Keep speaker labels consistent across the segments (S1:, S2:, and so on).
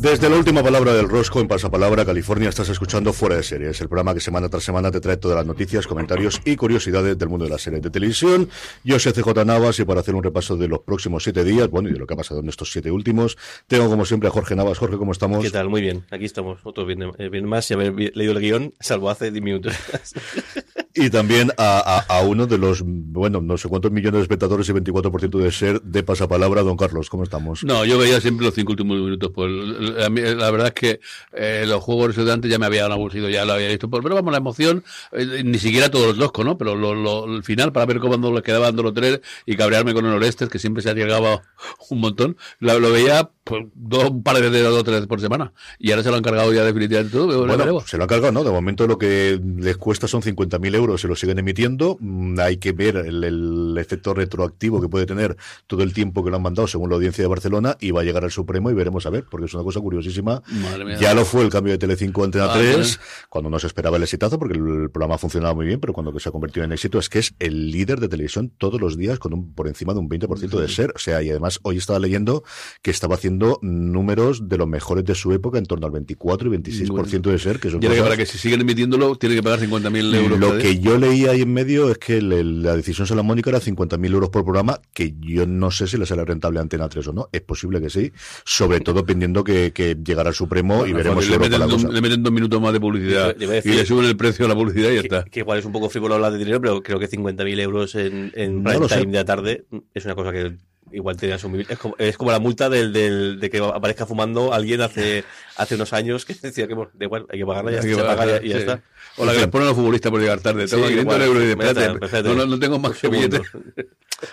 S1: Desde la última palabra del Rosco en Pasapalabra, California, estás escuchando Fuera de Series, el programa que semana tras semana te trae todas las noticias, comentarios y curiosidades del mundo de las series de televisión. Yo soy CJ Navas y para hacer un repaso de los próximos siete días, bueno, y de lo que ha pasado en estos siete últimos, tengo como siempre a Jorge Navas. Jorge, ¿cómo estamos?
S2: ¿Qué tal? Muy bien. Aquí estamos. Otro bien, eh, bien más y haber leído el guion, salvo hace 10 minutos.
S1: y también a, a, a, uno de los, bueno, no sé cuántos millones de espectadores y 24% de ser de Pasapalabra, don Carlos, ¿cómo estamos?
S3: No, yo veía siempre los cinco últimos minutos. Pues, la, la verdad es que eh, los juegos de antes ya me habían aburrido, ya lo había visto. Pero vamos, la emoción, eh, ni siquiera todos los loscos, ¿no? Pero lo, lo, el final, para ver cómo les quedaban los tres y cabrearme con el Orestes, que siempre se arriesgaba un montón, lo, lo veía pues, dos, un par de veces, dos o tres por semana. Y ahora se lo han cargado ya definitivamente todo.
S1: Bueno, se lo han cargado, ¿no? De momento lo que les cuesta son 50.000 euros, se lo siguen emitiendo. Mm, hay que ver el, el, efecto retroactivo que puede tener todo el tiempo que lo han mandado según la audiencia de Barcelona y va a llegar al Supremo y veremos a ver, porque es una cosa curiosísima. ya lo fue el cambio de Telecinco a Antena ah, 3, cuando no se esperaba el exitazo, porque el programa ha funcionado muy bien, pero cuando se ha convertido en éxito es que es el líder de televisión todos los días con un, por encima de un 20% de ser. O sea, y además hoy estaba leyendo que estaba haciendo números de los mejores de su época, en torno al 24 y 26% bueno, de ser. Que son
S3: cosas... que para que si siguen emitiéndolo, tiene que pagar 50.000 euros.
S1: Lo que yo leí ahí en medio es que le, la decisión salamónica era 50.000 euros por programa, que yo no sé si le sale rentable a Antena 3 o no. Es posible que sí, sobre todo pendiendo que, que llegará al Supremo bueno, y veremos
S3: si le, meten dos, le meten dos minutos más de publicidad y le suben el precio a la publicidad y ya está.
S2: Que igual es un poco frívolo hablar de dinero, pero creo que 50.000 euros en, en
S1: No
S2: prime
S1: lo sé.
S2: time de la tarde es una cosa que igual te asumir. Es como, es como la multa del, del, de que aparezca fumando alguien hace, hace unos años que decía que bueno, igual, hay que pagarla, ya
S3: que
S2: se paga
S3: pagarla,
S2: y ya está.
S3: O la que les ponen a los futbolistas por llegar tarde. Tengo
S2: Sí,
S3: 500
S2: igual.
S3: euros y de
S2: Ya
S3: espérate, no, no, no tengo más que billetes.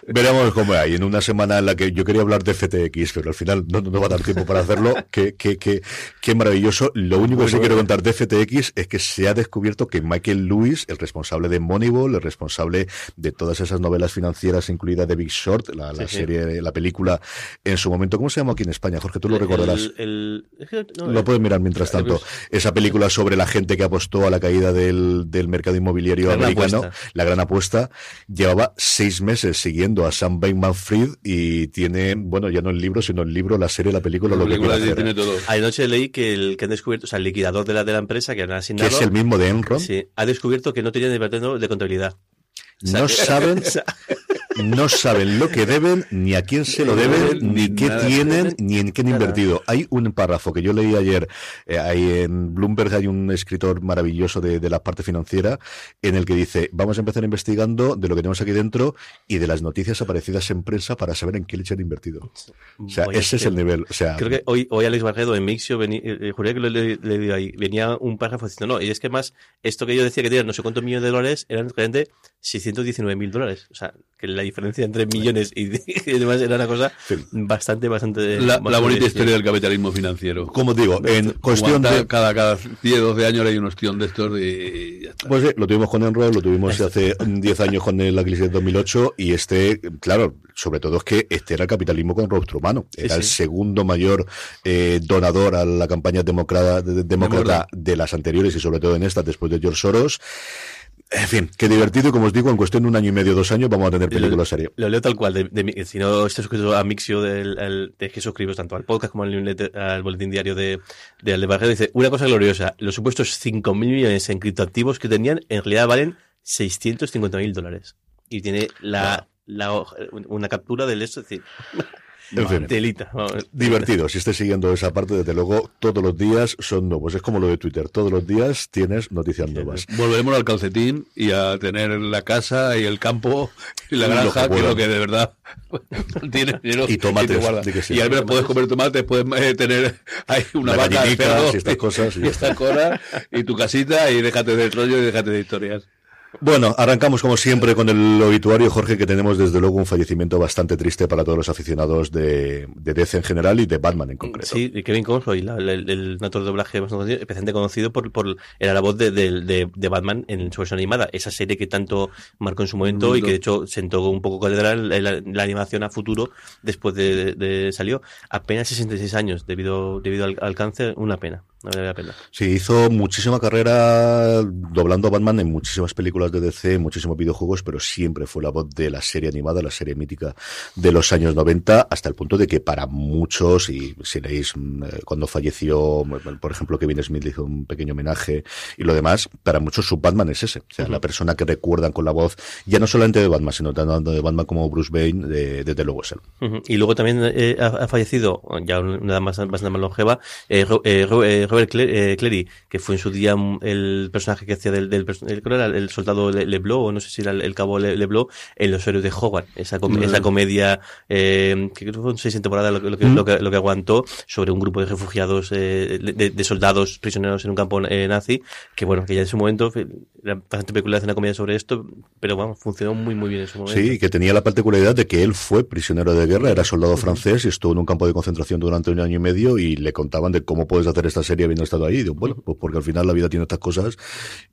S1: Veremos cómo hay. En una semana en la que yo quería hablar de FTX, pero al final no, no va a dar tiempo para hacerlo. Qué, qué, qué, qué maravilloso. Lo único que sí quiero contar de FTX es que se ha descubierto que Michael Lewis, el responsable de Moneyball, el responsable de todas esas novelas financieras, incluida The Big Short, la, la
S2: Sí, sí.
S1: serie, la película, en su momento, ¿cómo se llama aquí en España? Jorge, tú lo recordarás.
S2: El, el- no,
S1: Lo
S2: eh,
S1: puedes mirar mientras tanto. Esa película sobre la gente que apostó a la caída del, del mercado inmobiliario
S2: La gran
S1: americano,
S2: apuesta.
S1: la gran apuesta, llevaba seis meses siguiendo a Sam Bankman-Fried y tiene, bueno, ya no el libro, sino el libro, la serie, la película,
S3: La
S1: lo que
S3: película
S1: quiera hacer.
S3: tiene todo.
S2: Anoche leí que el que han descubierto, o sea, el liquidador de la, de la empresa que han
S1: Que
S2: asignado.
S1: es el mismo de Enron.
S2: Sí, ha descubierto que no tenía departamento de contabilidad.
S1: No saben, no saben lo que deben, ni a quién se lo deben, ni qué tienen, ni en qué han invertido. Hay un párrafo que yo leí ayer, eh, ahí en Bloomberg hay un escritor maravilloso de, de la parte financiera, en el que dice, vamos a empezar investigando de lo que tenemos aquí dentro y de las noticias aparecidas en prensa para saber en qué leche han invertido. O sea, ese es
S2: que-
S1: el nivel. O sea,
S2: Creo que hoy, hoy Alex Barredo en Mixio, vení, eh, eh, juré que lo le- leído ahí, venía un párrafo diciendo, no, y es que más, esto que yo decía que tenía no sé cuántos millones de dólares, eran realmente 619 mil dólares. O sea, que la diferencia entre millones y, y demás era una cosa
S1: Sí.
S2: bastante, bastante...
S3: La, bonita historia del capitalismo financiero.
S1: como digo, en cuestión de...
S3: Cada, cada 10, 12 años hay un ostión de estos y ya está.
S1: Pues sí, lo tuvimos con Enron, lo tuvimos hace 10 años con la crisis de 2008 y este, claro, sobre todo es que este era el capitalismo con rostro humano. Era
S2: Sí,
S1: el segundo mayor eh, donador a la campaña demócrata, de, demócrata de las anteriores y sobre todo en esta después de George Soros. En fin, qué divertido como os digo, en cuestión de un año y medio, dos años vamos a tener película serie.
S2: Lo leo tal cual. De, de mi- si no estás suscrito a Mixio, del, al- que suscribes tanto al podcast como al, al boletín diario de, de dice, una cosa gloriosa, los supuestos 5.000 millones en criptoactivos que tenían, en realidad valen 650.000 dólares. Y tiene la, la hoja- una captura del esto, es decir,
S1: En fin.
S2: Telita.
S1: Divertido, si estés siguiendo esa parte, desde luego, todos los días son nuevos. Es como lo de Twitter, todos los días tienes noticias nuevas.
S3: Volveremos al calcetín y a tener la casa y el campo y la
S1: Y
S3: granja,
S1: que
S3: es lo que de verdad tiene dinero
S1: Y tomates, di que sí.
S3: Y al menos puedes comer tomates, puedes eh, tener ahí una vaca,
S1: y estas cosas, y
S3: y
S1: ya
S3: estas cosas, y tu casita, y déjate de rollo y déjate de historias.
S1: Bueno, arrancamos como siempre con el obituario, Jorge, que tenemos desde luego un fallecimiento bastante triste para todos los aficionados de, de DC en general y de Batman en concreto.
S2: Sí, y Kevin Conroy, la- la- el, el actor de doblaje bastante conocido, especialmente conocido por, por era la voz de, de- de- de Batman en su versión animada, esa serie que tanto marcó en su momento y que de hecho sentó un poco catedral en la, la animación a futuro después de, de- salió. Apenas 66 años debido, debido al, al cáncer, una pena, no vale la pena.
S1: Sí, hizo muchísima carrera doblando a Batman en muchísimas películas de DC, en muchísimos videojuegos, pero siempre fue la voz de la serie animada, la serie mítica de los años 90, hasta el punto de que para muchos, y si leéis mm, eh, cuando falleció, mm, por ejemplo, Kevin Smith le hizo un pequeño homenaje y lo demás, para muchos su Batman es ese. O sea, la persona que recuerdan con la voz, ya no solamente de Batman, sino tanto de Batman como Bruce Wayne, de- desde luego es él.
S2: Y luego también eh, ha, ha fallecido, ya una edad más, más longeva, eh, eh, eh, Robert eh, que fue en su día el personaje que hacía del, del el, el soldado Le- Leblanc, o no sé si era el, el cabo Le- Leblanc, en Los Héroes de Hogwarts, esa, com- esa comedia eh, que creo que fueron seis temporadas lo, lo que, lo, que, lo que aguantó sobre un grupo de refugiados, eh, de, de soldados prisioneros en un campo eh, nazi, que bueno, que ya en su momento fue- era bastante peculiar hacer una comedia sobre esto, pero bueno, funcionó muy muy bien en su momento.
S1: Sí, que tenía la particularidad de que él fue prisionero de guerra, era soldado francés y estuvo en un campo de concentración durante un año y medio y le contaban de cómo puedes hacer esta serie habiendo estado ahí. Y digo, bueno, pues porque al final la vida tiene estas cosas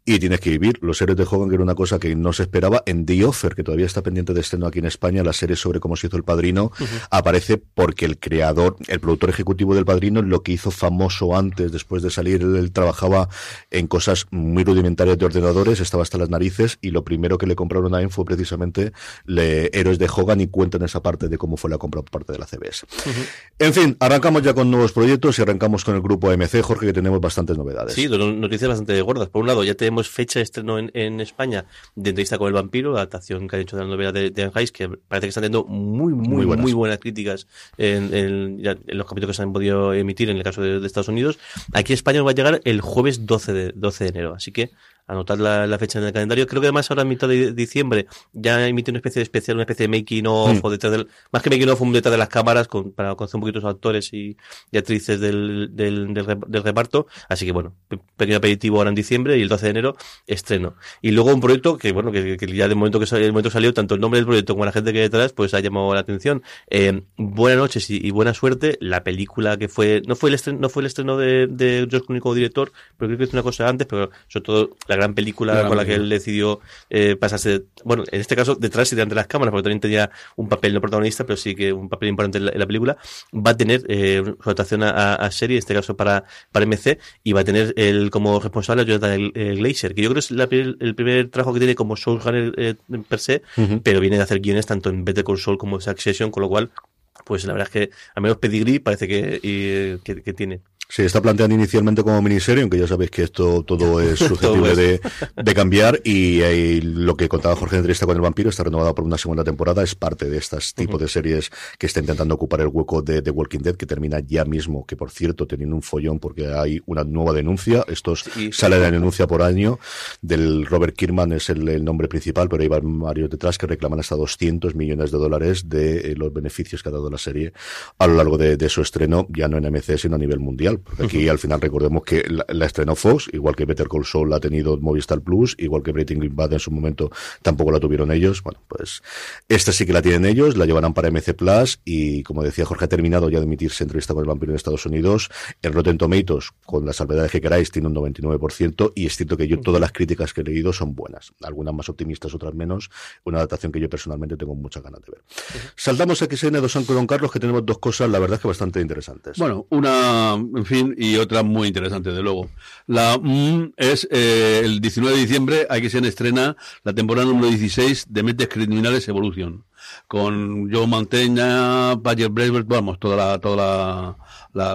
S1: y tienes que vivir. Los héroes de Hogan, que era una cosa que no se esperaba, en The Offer, que todavía está pendiente de estreno aquí en España, la serie sobre cómo se hizo El Padrino, aparece porque el creador, el productor ejecutivo del Padrino, lo que hizo famoso antes, después de salir, él, él trabajaba en cosas muy rudimentarias de ordenadores, estaba hasta las narices y lo primero que le compraron a él fue precisamente le, Héroes de Hogan y cuentan esa parte de cómo fue la compra por parte de la CBS. En fin, arrancamos ya con nuevos proyectos y arrancamos con el grupo AMC, Jorge, que tenemos bastantes novedades.
S2: Sí, noticias bastante gordas. Por un lado, ya tenemos fecha de estreno en, en España de entrevista con el vampiro, la adaptación que han hecho de la novela de, de Anne que parece que están teniendo muy, muy,
S1: Muy
S2: muy
S1: buenas.
S2: críticas en, en- ya en los capítulos que se han podido emitir en el caso de, de Estados Unidos. Aquí a España nos va a llegar el jueves 12 de, 12 de enero, así que anotad la, la fecha en el calendario. Creo que además ahora a mitad de diciembre ya emite una especie de especial, una especie de making of,
S1: Mm.
S2: o detrás del, más que making of, un detrás de las cámaras con, para conocer un poquito los actores y, y actrices del, del, del, rep- del reparto. Así que bueno, pe- pequeño aperitivo ahora en diciembre y el 12 de enero estreno. Y luego un proyecto que bueno, que, que ya de momento que salió, el momento salió, tanto el nombre del proyecto como la gente que hay detrás, pues ha llamado la atención. Eh, buenas noches y, y buena suerte. La película que fue, no fue el estreno, no fue el estreno de, de George Clooney como director, pero creo que es una cosa antes, pero sobre todo la gran película
S3: gran
S2: con la que él decidió eh, pasarse, bueno, en este caso detrás y delante de las cámaras, porque también tenía un papel no protagonista, pero sí que un papel importante en la, en la película, va a tener eh, su adaptación a, a- serie, en este caso para, para MC, y va a tener el, como responsable a Jonathan eh, Glazer, que yo creo que es la el primer trabajo que tiene como showrunner eh, per se, pero viene de hacer guiones tanto en Better Call Saul como en Succession, con lo cual, pues la verdad es que al menos Pedigree parece que, y, que, que tiene.
S1: Se está planteando inicialmente como miniserie, aunque ya sabéis que esto todo es susceptible de, de cambiar y, eh, lo que contaba Jorge de entrevista con el vampiro está renovada por una segunda temporada, es parte de estas tipos de series que está intentando ocupar el hueco de The Walking Dead, que termina ya mismo, que por cierto teniendo un follón porque hay una nueva denuncia, estos
S2: Sí.
S1: sale la denuncia por año del Robert Kirkman es el, el nombre principal, pero hay varios detrás que reclaman hasta 200 millones de dólares de eh, los beneficios que ha dado la serie a lo largo de, de su estreno, ya no en MC, sino a nivel mundial. Porque aquí al final recordemos que la, la estrenó Fox, igual que Better Call Saul la ha tenido Movistar Plus, igual que Breaking Bad en su momento tampoco la tuvieron ellos. Bueno, pues esta sí que la tienen ellos, la llevarán para MC Plus y como decía Jorge, ha terminado ya de emitirse entrevista con el vampiro en Estados Unidos. En Rotten Tomatoes, con las salvedades que queráis, tiene un 99% y es cierto que yo todas las críticas que he leído son buenas. Algunas más optimistas, otras menos. Una adaptación que yo personalmente tengo muchas ganas de ver. Saltamos a XN de San Don Carlos, que tenemos dos cosas, la verdad es que bastante interesantes.
S3: Bueno, una, en fin, y otra muy interesante, de luego. La mm, es eh, el 19 de diciembre, aquí se estrena la temporada número 16 de Mentes Criminales Evolution. con Joe Mantegna, Badger Braver, vamos, toda la, toda la,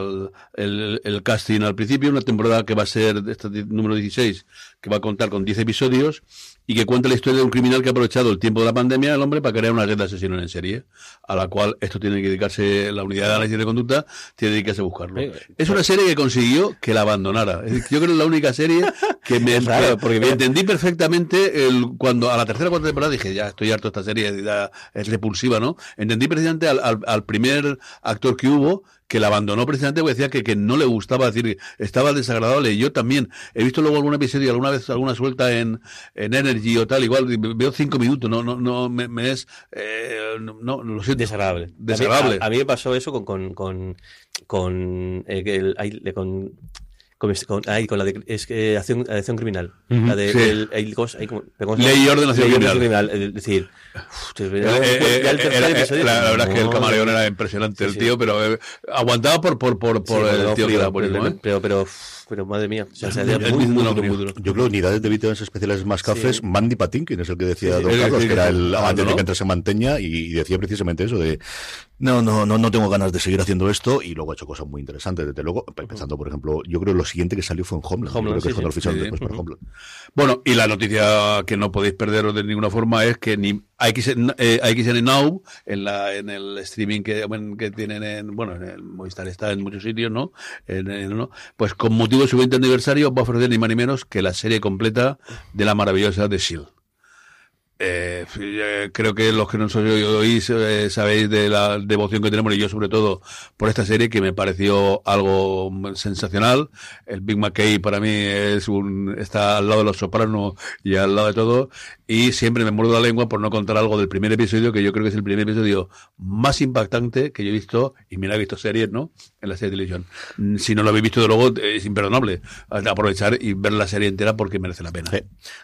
S3: el, el casting al principio, una temporada que va a ser esta di- número 16, que va a contar con 10 episodios y que cuenta la historia de un criminal que ha aprovechado el tiempo de la pandemia el hombre para crear una red de asesinos en serie, a la cual esto tiene que dedicarse, la unidad de análisis de conducta tiene que dedicarse a buscarlo. Es una serie que consiguió que la abandonara. Es decir, yo creo que es la única serie que me
S2: Claro, porque
S3: me entendí perfectamente el, cuando a la tercera o cuarta temporada dije, ya estoy harto de esta serie, ya es repulsiva, ¿no? Entendí precisamente al, al, al primer actor que hubo que la abandonó precisamente porque decía que, que no le gustaba, es decir, estaba desagradable. Y yo también he visto luego algún episodio, alguna vez alguna suelta en, en Energy o tal, igual veo cinco minutos, no, no, no, me, me es, eh, no, no, lo siento.
S2: Desagradable.
S3: Desagradable.
S2: A mí, a- a mí me pasó eso con con con con, eh, el- ay, le- con con, con, ay, con la de es que acción, acción criminal. La de
S3: Sí.
S2: el, el- ¿cómo se- ay, cómo- pero ¿cómo se
S3: Ley y orden, acción
S2: y
S3: criminal.
S2: Es decir,
S3: Eh, eh,
S2: el
S3: la, verdad es que el camaleón era impresionante, el tío, pero eh, aguantaba por, por, por, por el tío que era
S2: pero,
S3: ¿eh?
S2: pero, pero, madre mía, o sea, se muy,
S3: muy
S2: muy.
S1: Yo creo unidades de víctimas especiales más cafés,
S2: Sí.
S1: Mandy Patinkin es el que decía
S2: Sí.
S1: Don Carlos, que era el antes de que entrase en Manteña y decía precisamente eso de no, no, no, no tengo ganas de seguir haciendo esto y luego ha hecho cosas muy interesantes, desde luego, empezando por ejemplo, yo creo que lo siguiente que salió fue en Homeland,
S2: Homeland,
S1: creo que
S2: sí,
S1: es cuando
S2: sí.
S3: Sí.
S1: después para. Homeland.
S3: Bueno, y la noticia que no podéis perderos de ninguna forma es que ni AXN, eh, AXN Now, en, la, en el streaming que, que tienen en, bueno, en el Movistar está en muchos sitios, ¿no? En- ¿no? Pues con motivo de su 20 aniversario va a ofrecer ni más ni menos que la serie completa de la maravillosa The Shield. Eh, eh, creo que los que nos oís eh, sabéis de la devoción que tenemos y yo sobre todo por esta serie que me pareció algo sensacional. El Big McKay para mí es un está al lado de los Sopranos y al lado de todo y siempre me muerdo la lengua por no contar algo del primer episodio que yo creo que es el primer episodio más impactante que yo he visto y mira he visto series, ¿no? En la serie de televisión. Si no lo habéis visto de luego es imperdonable aprovechar y ver la serie entera porque merece la pena.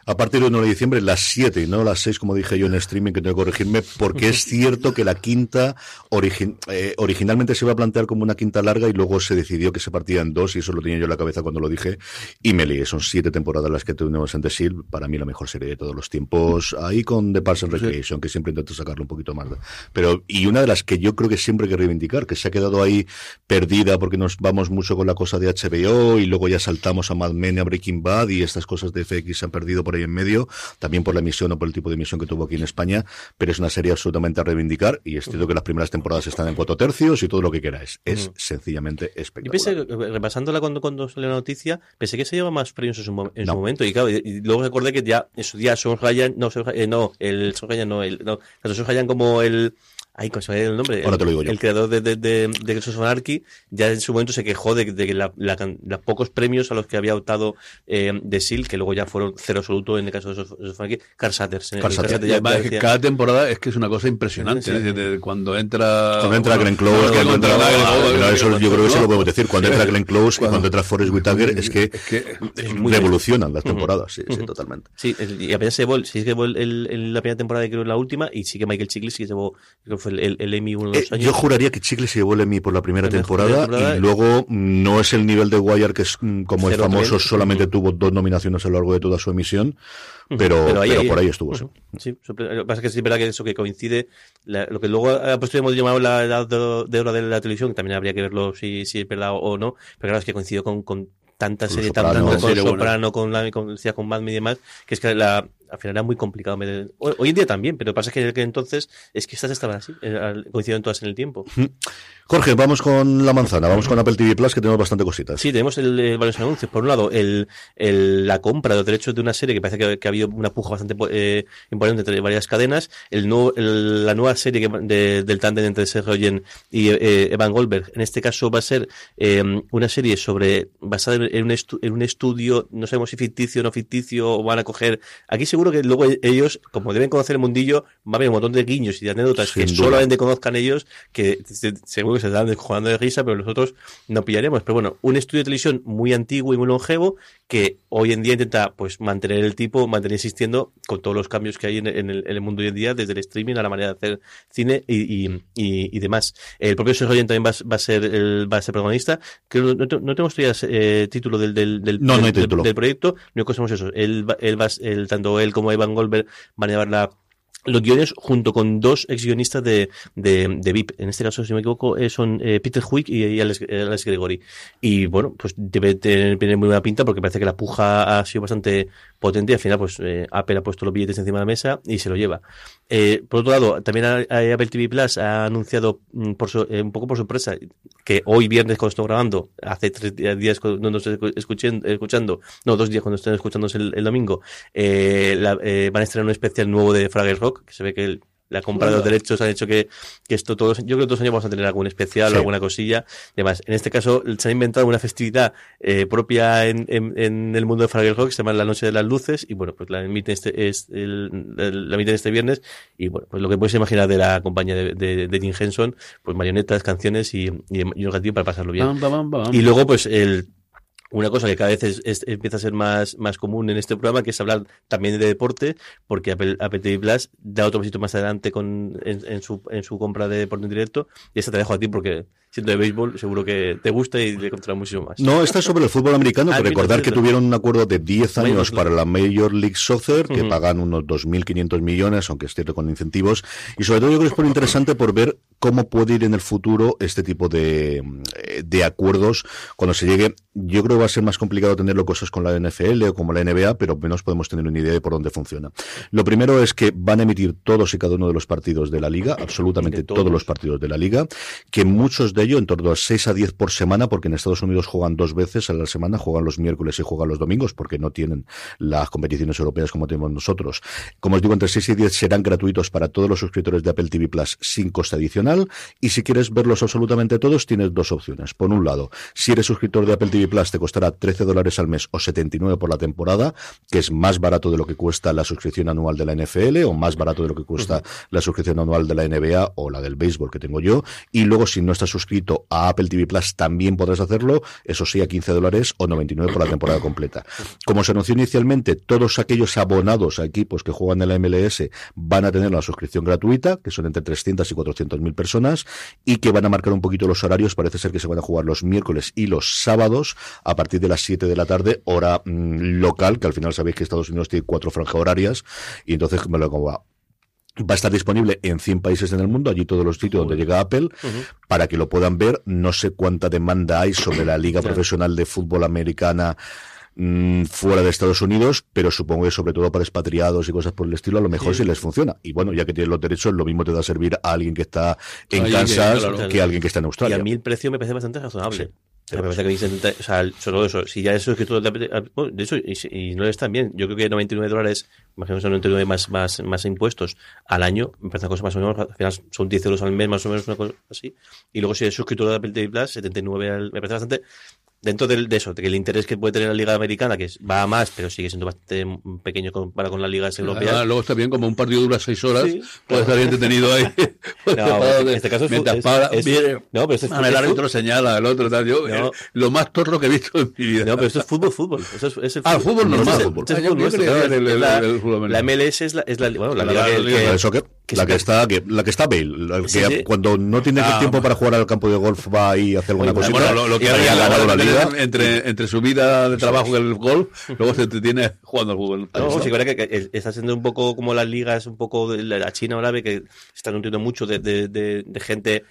S1: A partir del 1 de diciembre, las 7 y no las 6, como dije yo en streaming, que tengo que corregirme, porque es cierto que la quinta origi- eh, originalmente se iba a plantear como una quinta larga y luego se decidió que se partía en dos, y eso lo tenía yo en la cabeza cuando lo dije, y me lié. Son siete temporadas las que tenemos en The Shield, para mí la mejor serie de todos los tiempos, ahí con The Parks and Recreation, que siempre intento sacarle un poquito más. Pero, y una de las que yo creo que siempre hay que reivindicar, que se ha quedado ahí perdida porque nos vamos mucho con la cosa de HBO y luego ya saltamos a Mad Men y a Breaking Bad y estas cosas de FX se han perdido por ahí en medio, también por la emisión o por el tipo de emisión que tuvo aquí en España, pero es una serie absolutamente a reivindicar y es cierto que las primeras temporadas están en cuatro tercios y todo lo que queráis. Es sencillamente
S2: Yo
S1: espectacular.
S2: pensé, repasándola cuando, cuando salió la noticia, pensé que se llevaba más premios en su, en
S1: No.
S2: su momento. Y claro, y, luego recordé que ya en su día Son Ryan, no, Son Ryan- eh, no, el Son Ryan no, el, no, tanto Son Ryan como el, ay, ¿cómo se me el nombre?
S1: Ahora
S2: el,
S1: te lo digo yo.
S2: El creador de, de, de, de Anarchy, ya en su momento se quejó de, de que la, la can- los pocos premios a los que había optado eh, de SEAL, que luego ya fueron cero absoluto en el caso de of Anarchy, Carl Satters. en
S1: Carl
S3: Y
S2: ya- ya decía-
S3: cada temporada es que es una cosa impresionante.
S2: Sí,
S3: ¿eh?
S2: sí.
S3: Desde cuando entra.
S1: Cuando entra Glenn Close, cuando entra, eso yo creo que se lo podemos decir. Cuando entra Glenn Close y cuando entra Forrest Whitaker, es que, revolucionan las temporadas. Sí, sí, totalmente.
S2: Sí, y apenas se llevó, sí que llevó la primera temporada, creo, la última, y sí que Michael Chiklis sí que llevó, creo que fue el, el, el Emmy uno de
S1: Eh,
S2: los años.
S1: yo juraría que Chicle se llevó el Emmy por la primera temporada,
S2: temporada
S1: y luego mm, no es el nivel de Wire que es mm, como el
S2: Cero
S1: famoso solamente tuvo dos nominaciones a lo largo de toda su emisión, pero, pero, por ahí estuvo.
S2: Ujú. Sí, sorpre- lo que pasa es que sí es verdad que eso que coincide, la- lo que luego a posteriori hemos llamado la edad de, de oro de la televisión, que también habría que verlo si, si es verdad o no, pero claro, es que coincidió con, con tanta serie, tanto con. Soprano, con la con, con Mad Men y demás, que es que la, al final era muy complicado. Hoy, hoy en día también, pero lo que pasa es que en aquel entonces es que estas estaban así, eh, coincidieron todas en el tiempo.
S1: Jorge, vamos con la manzana, vamos con Apple TV Plus, que tenemos bastante cositas.
S2: Sí, tenemos el, eh, varios anuncios. Por un lado, el, el- la compra de los derechos de una serie que parece que, que ha habido una puja bastante eh, importante entre varias cadenas. El nuevo, el- la nueva serie que, de- del tándem entre Seth Rogen y eh, Evan Goldberg. En este caso va a ser eh, una serie sobre basada en, un estu- en un estudio, no sabemos si ficticio o no ficticio, o van a coger. Aquí seguro que luego ellos, como deben conocer el mundillo, va a haber un montón de guiños y de anécdotas
S1: Sin
S2: que
S1: duda.
S2: solamente conozcan ellos, que se- seguro que se están jugando de risa, pero nosotros no pillaremos. Pero bueno, un estudio de televisión muy antiguo y muy longevo que hoy en día intenta pues mantener el tipo, mantener existiendo con todos los cambios que hay en, en el, en el mundo hoy en día, desde el streaming a la manera de hacer cine y, y, y- y demás. El propio Sergio también va, a- va a ser el, va a ser protagonista. Creo no, no tenemos todavía eh, título del, del, del,
S1: No, no hay
S2: del- del-
S1: título.
S2: del proyecto. Sabemos es eso. Él, él va, él, tanto él como Evan Goldberg van a llevar la los guiones junto con dos ex guionistas de, de, de VIP. En este caso, si no me equivoco, eh, son eh, Peter Huick y, Alex, Alex Gregory. Y bueno, pues debe tener, muy buena pinta porque parece que la puja ha sido bastante potente y al final pues eh, Apple ha puesto los billetes encima de la mesa y se lo lleva. Eh, por otro lado, también a- Apple TV Plus ha anunciado mm, eh, un poco por sorpresa que hoy viernes cuando estoy grabando, hace tres días cuando nos escuchen- escuchando, no, dos días cuando estén escuchándose el, el domingo, eh, la- eh, van a estrenar un especial nuevo de Fraggle Rock, que se ve que el- la compra de los derechos han hecho que, que esto todos, yo creo que todos los años vamos a tener algún especial
S1: Sí.
S2: o alguna cosilla. Además, en este caso se ha inventado una festividad eh, propia en, en, en el mundo de Fraggle Rock que se llama la Noche de las Luces y bueno, pues la emiten este, es el, el- la emiten este viernes y bueno, pues lo que puedes imaginar de la compañía de, de, de Jim Henson, pues marionetas, canciones y, y, y un gatito para pasarlo bien. Y luego, pues, el, una cosa que cada vez es- empieza a ser más, más común en este programa, que es hablar también de deporte, porque Apple, Apple TV Plus da otro pasito más adelante con, en, en su, en su compra de deporte en directo. Y esta te dejo a ti porque, siendo de béisbol, seguro que te gusta y le encontrarás muchísimo más.
S1: No, esta es sobre el fútbol americano,
S2: Ah,
S1: recordar que
S2: 1900.
S1: tuvieron un acuerdo de 10
S2: Major
S1: años para la Major League Soccer, que
S2: Ujú.
S1: pagan unos 2.500 millones, aunque es cierto con incentivos, y sobre todo yo creo que es por interesante por ver cómo puede ir en el futuro este tipo de, eh, de acuerdos cuando se llegue. Yo creo que va a ser más complicado tenerlo cosas con la NFL o como la NBA, pero menos podemos tener una idea de por dónde funciona. Lo primero es que van a emitir todos y cada uno de los partidos de la liga, absolutamente todos.
S2: todos.
S1: los partidos de la liga, que muchos de ellos, en torno a 6 a 10 por semana, porque en Estados Unidos juegan dos veces a la semana, juegan los miércoles y juegan los domingos, porque no tienen las competiciones europeas como tenemos nosotros. Como os digo, entre 6 y 10 serán gratuitos para todos los suscriptores de Apple TV Plus sin coste adicional. Y si quieres verlos absolutamente todos, tienes dos opciones. Por un lado, si eres suscriptor de Apple TV Plus, te costará 13 dólares al mes o 79 por la temporada, que es más barato de lo que cuesta la suscripción anual de la NFL o más barato de lo que cuesta la suscripción anual de la NBA o la del béisbol que tengo yo. Y luego, si no estás suscrito a Apple TV Plus, también podrás hacerlo, eso sí, a 15 dólares o 99 por la temporada completa. Como se anunció inicialmente, todos aquellos abonados a equipos que juegan en la MLS van a tener la suscripción gratuita, que son entre 300 y 400 mil personas, y que van a marcar un poquito los horarios. Parece ser que se van a jugar los miércoles y los sábados a partir de las 7 de la tarde, hora mm, local, que al final sabéis que Estados Unidos tiene cuatro franjas horarias, y entonces me lo como va. Va a estar disponible en 100 países en el mundo, allí todos los sitios donde llega Apple, para que lo puedan ver. No sé cuánta demanda hay sobre la Liga. Profesional de Fútbol Americana mm, fuera de Estados Unidos, pero supongo que sobre todo para expatriados y cosas por el estilo, a lo mejor sí, les funciona. Y bueno, ya que tienes los derechos, lo mismo te da a servir a alguien que está en Kansas
S3: que-
S1: que, a alguien que está en
S2: Y
S1: Australia.
S2: a mí el precio me parece bastante razonable.
S1: Sí.
S2: Me parece que 70, o sea, sobre todo eso, si ya es suscriptor de, Apple- bueno, de eso, y, y no están bien, yo creo que 99 dólares, imagino que son 99 más, más, más impuestos al año, me parece una cosa más o menos, al final son 10 euros al mes, más o menos, una cosa así. Y luego si eres suscriptor de Apple TV Plus, 79 al, me parece bastante, dentro del- de eso, de que el interés que puede tener la Liga Americana, que es- va a más, pero sigue siendo bastante pequeño comparado con las ligas europeas.
S3: Ah, luego está bien, como un partido dura seis horas,
S2: Sí,
S3: puede estar bien detenido ahí.
S2: No, en este caso es
S3: Mientras
S2: fu- es-
S3: para-
S2: es-
S3: viene,
S2: no, pero este es
S3: el árbitro señala, el otro tal. Yo,
S2: No.
S3: lo más torro que he visto en mi vida.
S2: No, pero esto es fútbol, fútbol. Eso es, es el
S3: Ah, fútbol
S2: Este
S3: normal.
S2: es el-
S3: Fútbol.
S2: este
S3: Ah,
S2: nuestro, claro,
S3: el- el-
S2: la. MLS es la, es la, bueno, la,
S3: La-
S2: liga
S3: la
S2: que-
S3: liga
S1: de soccer,
S2: que
S1: la que está que, la que está Bale, la que
S2: Sí, sí.
S1: cuando no tiene
S3: Ah,
S1: tiempo para jugar al campo de golf va ahí a hacer alguna
S2: Muy
S1: cosita.
S3: Bueno, lo, lo que
S1: y
S3: ha
S1: ha ganado la liga.
S3: entre, entre su vida de trabajo y el golf, luego se entretiene jugando al fútbol.
S2: No, sí, que verdad que, que está siendo un poco como las ligas, un poco de la China árabe, que se están nutriendo mucho de, de, de, de gente.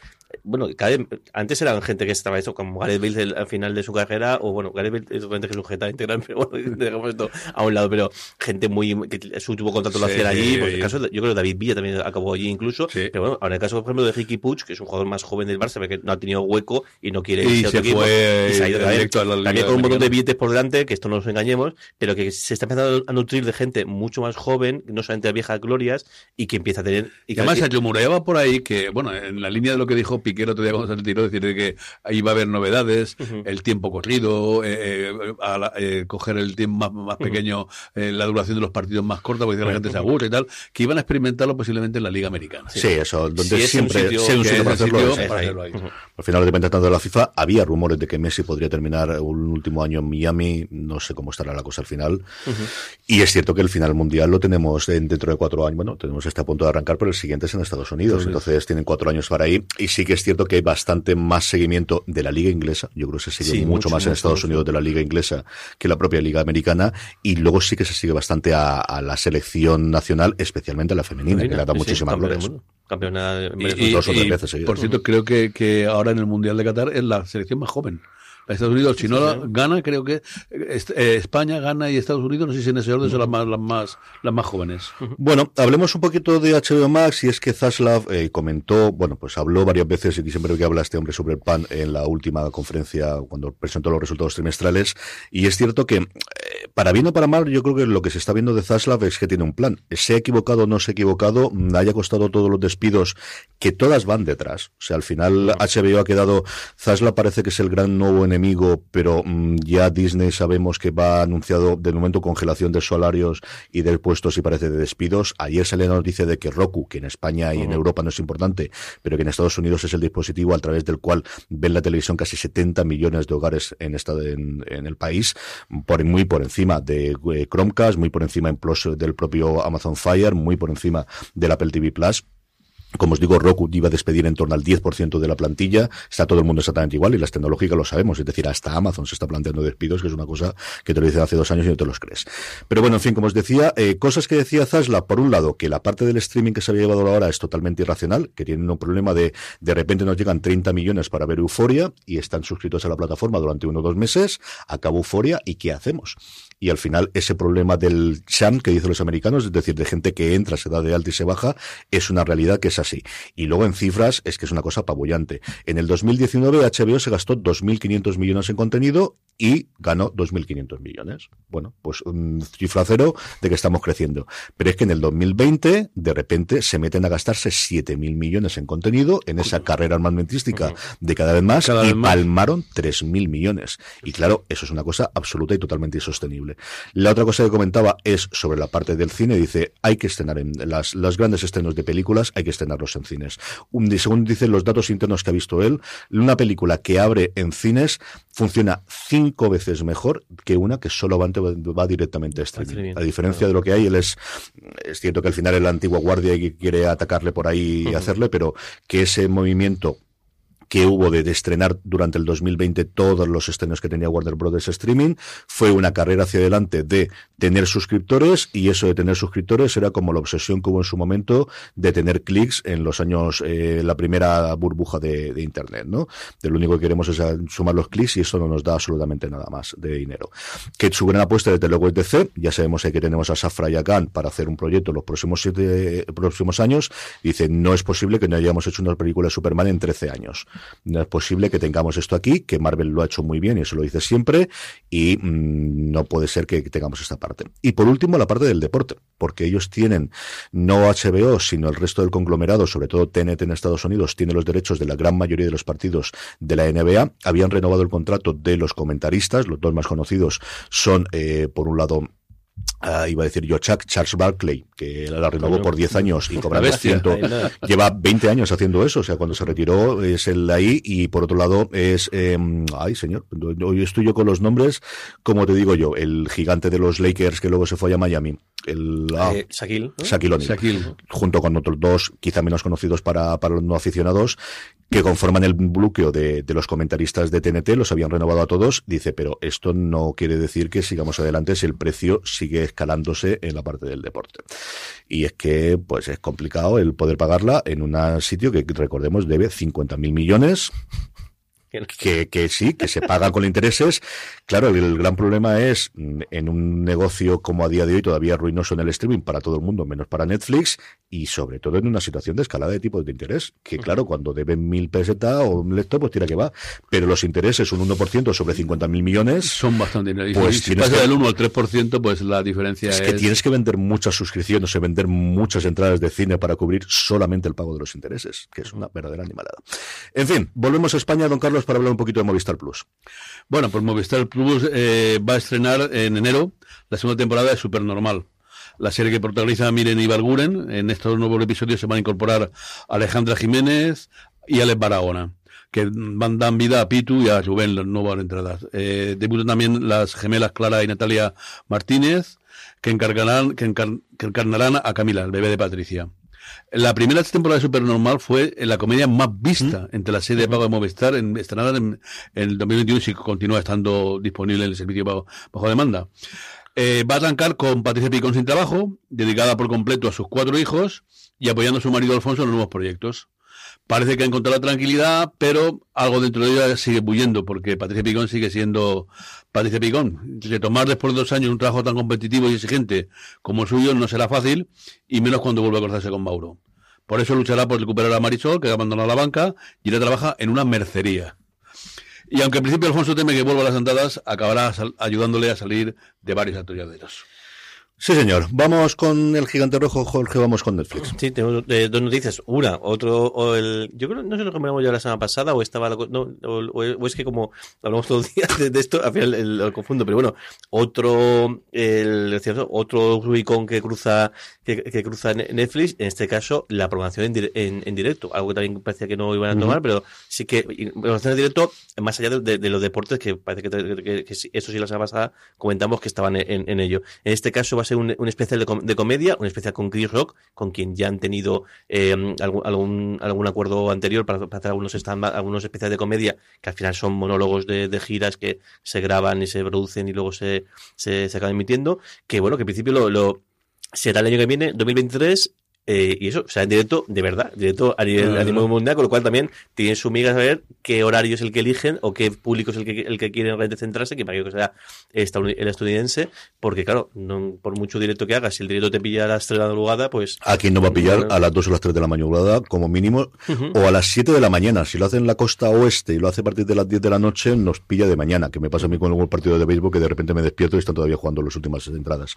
S2: Bueno, cada antes eran gente que estaba eso, como Gareth Bale el- al final de su carrera, o bueno, Gareth Bale es que es un jeta integral, pero bueno, dejamos esto a un lado, pero gente muy, que su último contrato lo
S3: Sí,
S2: hacían allí, pues
S3: sí.
S2: el caso, yo creo que David Villa también acabó allí incluso, pero bueno, ahora el caso, por ejemplo, de Ricky Puig, que es un jugador más joven del Barça, porque no ha tenido hueco y no quiere
S3: Y se
S2: equipo,
S3: fue
S2: y se ha ido
S3: directo a la Liga
S2: también con un montón de billetes por delante, que esto no nos engañemos, pero que se está empezando a nutrir de gente mucho más joven, no solamente de viejas glorias, y que empieza a tener... Y
S3: Y
S2: que-
S3: además se rumoreaba por ahí que, bueno, en la línea de lo que dijo Piquero otro día cuando se retiró, decir de que ahí va a haber novedades, el tiempo corrido, eh, eh, a la- eh, coger el tiempo más, más pequeño, la duración de los partidos más corta, porque la gente se aburre y tal, que iban a experimentarlo posiblemente en la Liga Americana.
S1: Sí, eso, donde
S2: Si es un
S1: siempre
S2: sitio-
S1: un para
S3: el
S1: hacerlo. ahí. Al final, depende tanto de la FIFA. Había rumores de que Messi podría terminar un último año en Miami. No sé cómo estará la cosa al final. Y es cierto que el final mundial lo tenemos en- dentro de cuatro años. Bueno, tenemos este a punto de arrancar, pero el siguiente es en Estados Unidos. Entonces tienen cuatro años para ahí. Y sí que que es cierto que hay bastante más seguimiento de la liga inglesa. Yo creo que se sigue
S2: Sí,
S1: mucho,
S2: mucho,
S1: más en Estados
S2: mucho.
S1: Unidos de la liga inglesa que la propia liga americana. Y luego sí que se sigue bastante a, a la selección nacional, especialmente a la femenina, que le da
S2: Sí,
S1: muchísimas glorias.
S2: Campeona de-
S3: Y, y-
S1: dos o tres
S3: y,
S1: veces seguidas.
S3: por cierto, creo que, que ahora en el Mundial de Qatar es la selección más joven. Estados Unidos, si no gana, creo que eh, eh, España gana y Estados Unidos, no sé si en ese orden son las más, las más, las más jóvenes.
S1: Bueno, hablemos un poquito de HBO Max y es que Zaslav eh, comentó, bueno, pues habló varias veces y siempre que habla este hombre sobre el pan en la última conferencia cuando presentó los resultados trimestrales y es cierto que eh, para bien o para mal yo creo que lo que se está viendo de Zaslav es que tiene un plan. Se ha equivocado o no se ha equivocado, mm, haya costado todos los despidos que todas van detrás. O sea, al final HBO ha quedado, Zaslav parece que es el gran nuevo enemigo, pero mm, ya Disney sabemos que va anunciado de momento congelación de salarios y de puestos y parece de despidos. Ayer salió la noticia de que Roku, que en España y en Europa no es importante, pero que en Estados Unidos es el dispositivo a través del cual ven la televisión casi 70 millones de hogares en, esta, en, en el país, por, muy por encima de eh, Chromecast, muy por encima en plus del propio Amazon Fire, muy por encima del Apple TV Plus. Como os digo, Roku iba a despedir en torno al 10% de la plantilla. Está todo el mundo exactamente igual y las tecnológicas lo sabemos. Es decir, hasta Amazon se está planteando despidos, que es una cosa que te lo dicen hace dos años y no te los crees. Pero bueno, en fin, como os decía, eh, cosas que decía Zasla, por un lado, que la parte del streaming que se había llevado ahora es totalmente irracional, que tienen un problema de de repente nos llegan 30 millones para ver Euforia y están suscritos a la plataforma durante uno o dos meses, acaba Euforia y ¿qué hacemos? Y al final ese problema del churn que dicen los americanos, es decir, de gente que entra, se da de alta y se baja, es una realidad que es así. Y luego en cifras es que es una cosa apabullante. En el 2019 HBO se gastó 2.500 millones en contenido y ganó 2.500 millones. Bueno, pues un cifra cero de que estamos creciendo. Pero es que en el 2020, de repente, se meten a gastarse 7.000 millones en contenido en esa carrera armamentística de cada vez más
S3: Cada
S1: y
S3: vez más.
S1: palmaron 3.000 millones. Y claro, eso es una cosa absoluta y totalmente insostenible. La otra cosa que comentaba es sobre la parte del cine. Dice, hay que estrenar en las, grandes estrenos de películas, hay que estrenarlos en cines. Un, según dicen los datos internos que ha visto él, una película que abre en cines funciona cinco veces mejor que una que solamente va, va directamente a streaming. A diferencia de lo que hay, él es, es cierto que al final es la antigua guardia y quiere atacarle por ahí y hacerle, pero que ese movimiento que hubo de, de, estrenar durante el 2020 todos los estrenos que tenía Warner Brothers Streaming, fue una carrera hacia adelante de tener suscriptores y eso de tener suscriptores era como la obsesión que hubo en su momento de tener clics en los años, eh, la primera burbuja de, de, Internet, ¿no? De lo único que queremos es sumar los clics y eso no nos da absolutamente nada más de dinero. Que su gran apuesta desde luego es DC, ya sabemos que tenemos a Safra y a Khan para hacer un proyecto los próximos siete, próximos años, dice, no es posible que no hayamos hecho una película de Superman en 13 años. No es posible que tengamos esto aquí, que Marvel lo ha hecho muy bien y eso lo dice siempre, y mmm, no puede ser que tengamos esta parte. Y por último, la parte del deporte, porque ellos tienen no HBO, sino el resto del conglomerado, sobre todo TNT en Estados Unidos, tiene los derechos de la gran mayoría de los partidos de la NBA. Habían renovado el contrato de los comentaristas, los dos más conocidos son, eh, por un lado, Uh, iba a decir yo, Chuck, Charles Barkley, que la renovó por 10 años y cobrando
S3: bestia.
S1: 100, lleva 20 años haciendo eso, o sea, cuando se retiró es el de ahí y por otro lado es, eh, ay señor, hoy estoy yo con los nombres, como te digo yo, el gigante de los Lakers que luego se fue a Miami, el ah,
S2: Eh, Shaquille, ¿no?
S1: Shaquille O'Neal,
S3: Shaquille.
S1: junto con otros dos, quizá menos conocidos para, para los no aficionados, que conforman el bloqueo de, de, los comentaristas de TNT, los habían renovado a todos, dice, pero esto no quiere decir que sigamos adelante si el precio sigue escalándose en la parte del deporte. Y es que, pues es complicado el poder pagarla en un sitio que, recordemos, debe 50 mil millones, que, que, sí, que se paga con intereses. Claro, el, el, gran problema es mm, en un negocio como a día de hoy todavía ruinoso en el streaming para todo el mundo, menos para Netflix, y sobre todo en una situación de escalada de tipos de interés, que claro, cuando deben mil pesetas o un lector, pues tira que va, pero los intereses, un 1% sobre 50 mil millones,
S3: son bastante dinero.
S1: Pues
S3: si pasa que... del 1 al 3%, pues la diferencia es...
S1: Es que tienes que vender muchas suscripciones, o vender muchas entradas de cine para cubrir solamente el pago de los intereses, que es una verdadera animalada. En fin, volvemos a España, don Carlos, para hablar un poquito de Movistar Plus.
S3: Bueno, pues Movistar Plus eh, va a estrenar en enero la segunda temporada de Supernormal. La serie que protagoniza Miren Ibarguren. En estos nuevos episodios se van a incorporar Alejandra Jiménez y Alex Barahona que van dan vida a Pitu y a Juven, las nuevas entradas. Eh, debutan también las gemelas Clara y Natalia Martínez, que encargarán, que, encar que encarnarán a Camila, el bebé de Patricia. La primera temporada de Supernormal fue la comedia más vista entre la serie de pago de Movistar, en, estrenada en, en el 2021 y continúa estando disponible en el servicio bajo, bajo demanda. Eh, va a arrancar con Patricia Picón sin trabajo, dedicada por completo a sus cuatro hijos y apoyando a su marido Alfonso en los nuevos proyectos. Parece que ha encontrado la tranquilidad, pero algo dentro de ella sigue bulliendo, porque Patricia Picón sigue siendo Patricia Picón. Retomar después de dos años un trabajo tan competitivo y exigente como el suyo no será fácil, y menos cuando vuelva a cruzarse con Mauro. Por eso luchará por recuperar a Marisol, que ha abandonado la banca, y ahora trabaja en una mercería. Y aunque al principio Alfonso teme que vuelva a las andadas, acabará ayudándole a salir de varios atolladeros.
S1: Sí, señor. Vamos con el gigante rojo, Jorge, vamos con Netflix.
S2: Sí, tengo eh, dos noticias. Una, otro, o el, yo creo, no sé lo que hablamos ya la semana pasada, o estaba, no, o, es que como hablamos todos los días de, esto, al final lo confundo, pero bueno, otro, el, otro Rubicon que cruza, que, que, cruza Netflix, en este caso, la programación en, en, directo, algo que también parecía que no iban a tomar, pero sí que, programación en directo, más allá de, de, los deportes, que parece que, eso sí la semana pasada comentamos que estaban en, en ello. En este caso va a ser un, especial de, de, comedia, un especial con Chris Rock, con quien ya han tenido eh, algún, algún, acuerdo anterior para, hacer algunos, especiales de comedia, que al final son monólogos de, de, giras que se graban y se producen y luego se, se, se acaban emitiendo, que bueno, que en principio lo, lo será el año que viene, 2023, eh, y eso, o sea, en directo, de verdad, directo a nivel, a nivel mundial, con lo cual también tienen su miga saber qué horario es el que eligen o qué público es el que, el que quieren realmente centrarse, que para que sea el estadounidense, porque claro, no, por mucho directo que hagas, si el directo te pilla a las 3 de la madrugada, pues...
S1: ¿A quién no va a pillar a las 2 o las 3 de la madrugada, como mínimo, o a las 7 de la mañana? Si lo hace en la costa oeste y lo hace a partir de las 10 de la noche, nos pilla de mañana, que me pasa a mí con algún partido de béisbol que de repente me despierto y están todavía jugando las últimas entradas.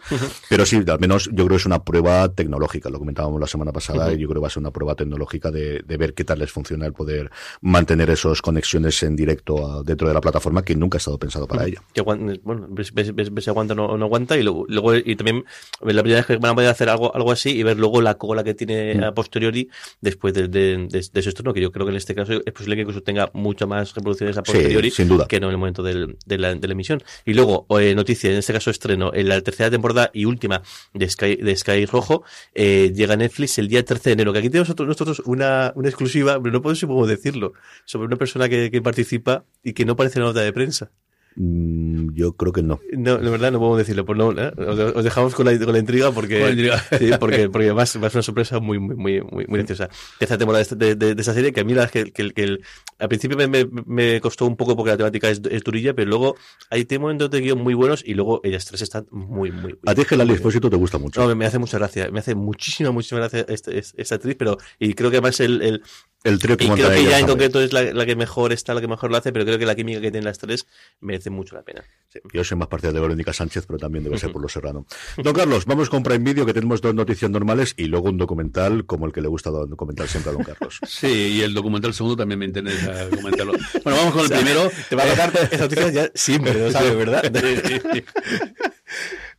S1: Pero sí, al menos yo creo que es una prueba tecnológica, lo comentábamos la semana pasada, yo creo que va a ser una prueba tecnológica de, de, ver qué tal les funciona el poder mantener esas conexiones en directo dentro de la plataforma que nunca ha estado pensado para ella.
S2: Que bueno, ves, ves, ves, si aguanta o no, no, aguanta y luego, luego, y también la primera vez que van a poder hacer algo, algo así y ver luego la cola que tiene a posteriori después de, de, de, de ¿no? que yo creo que en este caso es posible que incluso tenga mucho más reproducciones a posteriori
S1: sí, sin duda.
S2: que no en el momento del, de, la, de la emisión. Y luego, eh, noticia, en este caso estreno, en la tercera temporada y última de Sky, de Sky Rojo, eh, llega a Netflix el día 13 de enero, que aquí tenemos nosotros, una, una exclusiva, pero no podemos decirlo, sobre una persona que, que participa y que no aparece en la nota de prensa.
S1: Mm, yo creo que no.
S2: No, la verdad no podemos decirlo. Pues no, ¿eh? os, os, dejamos con la, con la intriga porque,
S3: la intriga.
S2: Sí, porque, porque además va a ser una sorpresa muy, muy, muy, muy, muy graciosa. Tercera temporada de, de, de, esa serie que a mí la que, que, que el, al principio me, me, me, costó un poco porque la temática es, es durilla, pero luego hay momentos de guion muy buenos y luego ellas tres están muy, muy, muy
S1: A ti es que la Expósito te gusta mucho.
S2: No, me, me, hace mucha gracia. Me hace muchísima, muchísima gracia esta, esta actriz, pero y creo que además el, el
S1: el trío que
S2: y creo que ya en concreto es la, la, que mejor está, la que mejor lo hace, pero creo que la química que tienen las tres merece mucho la pena.
S1: Sí. Yo soy más partidario de Verónica Sánchez, pero también debe ser por lo serrano. Don Carlos, vamos con Prime Video, que tenemos dos noticias normales y luego un documental, como el que le gusta documentar siempre a Don Carlos.
S3: Sí, y el documental segundo también me interesa comentarlo. Bueno, vamos con el o sea, primero.
S2: Te va a tocar esa noticia ya siempre, lo sabes, ¿verdad?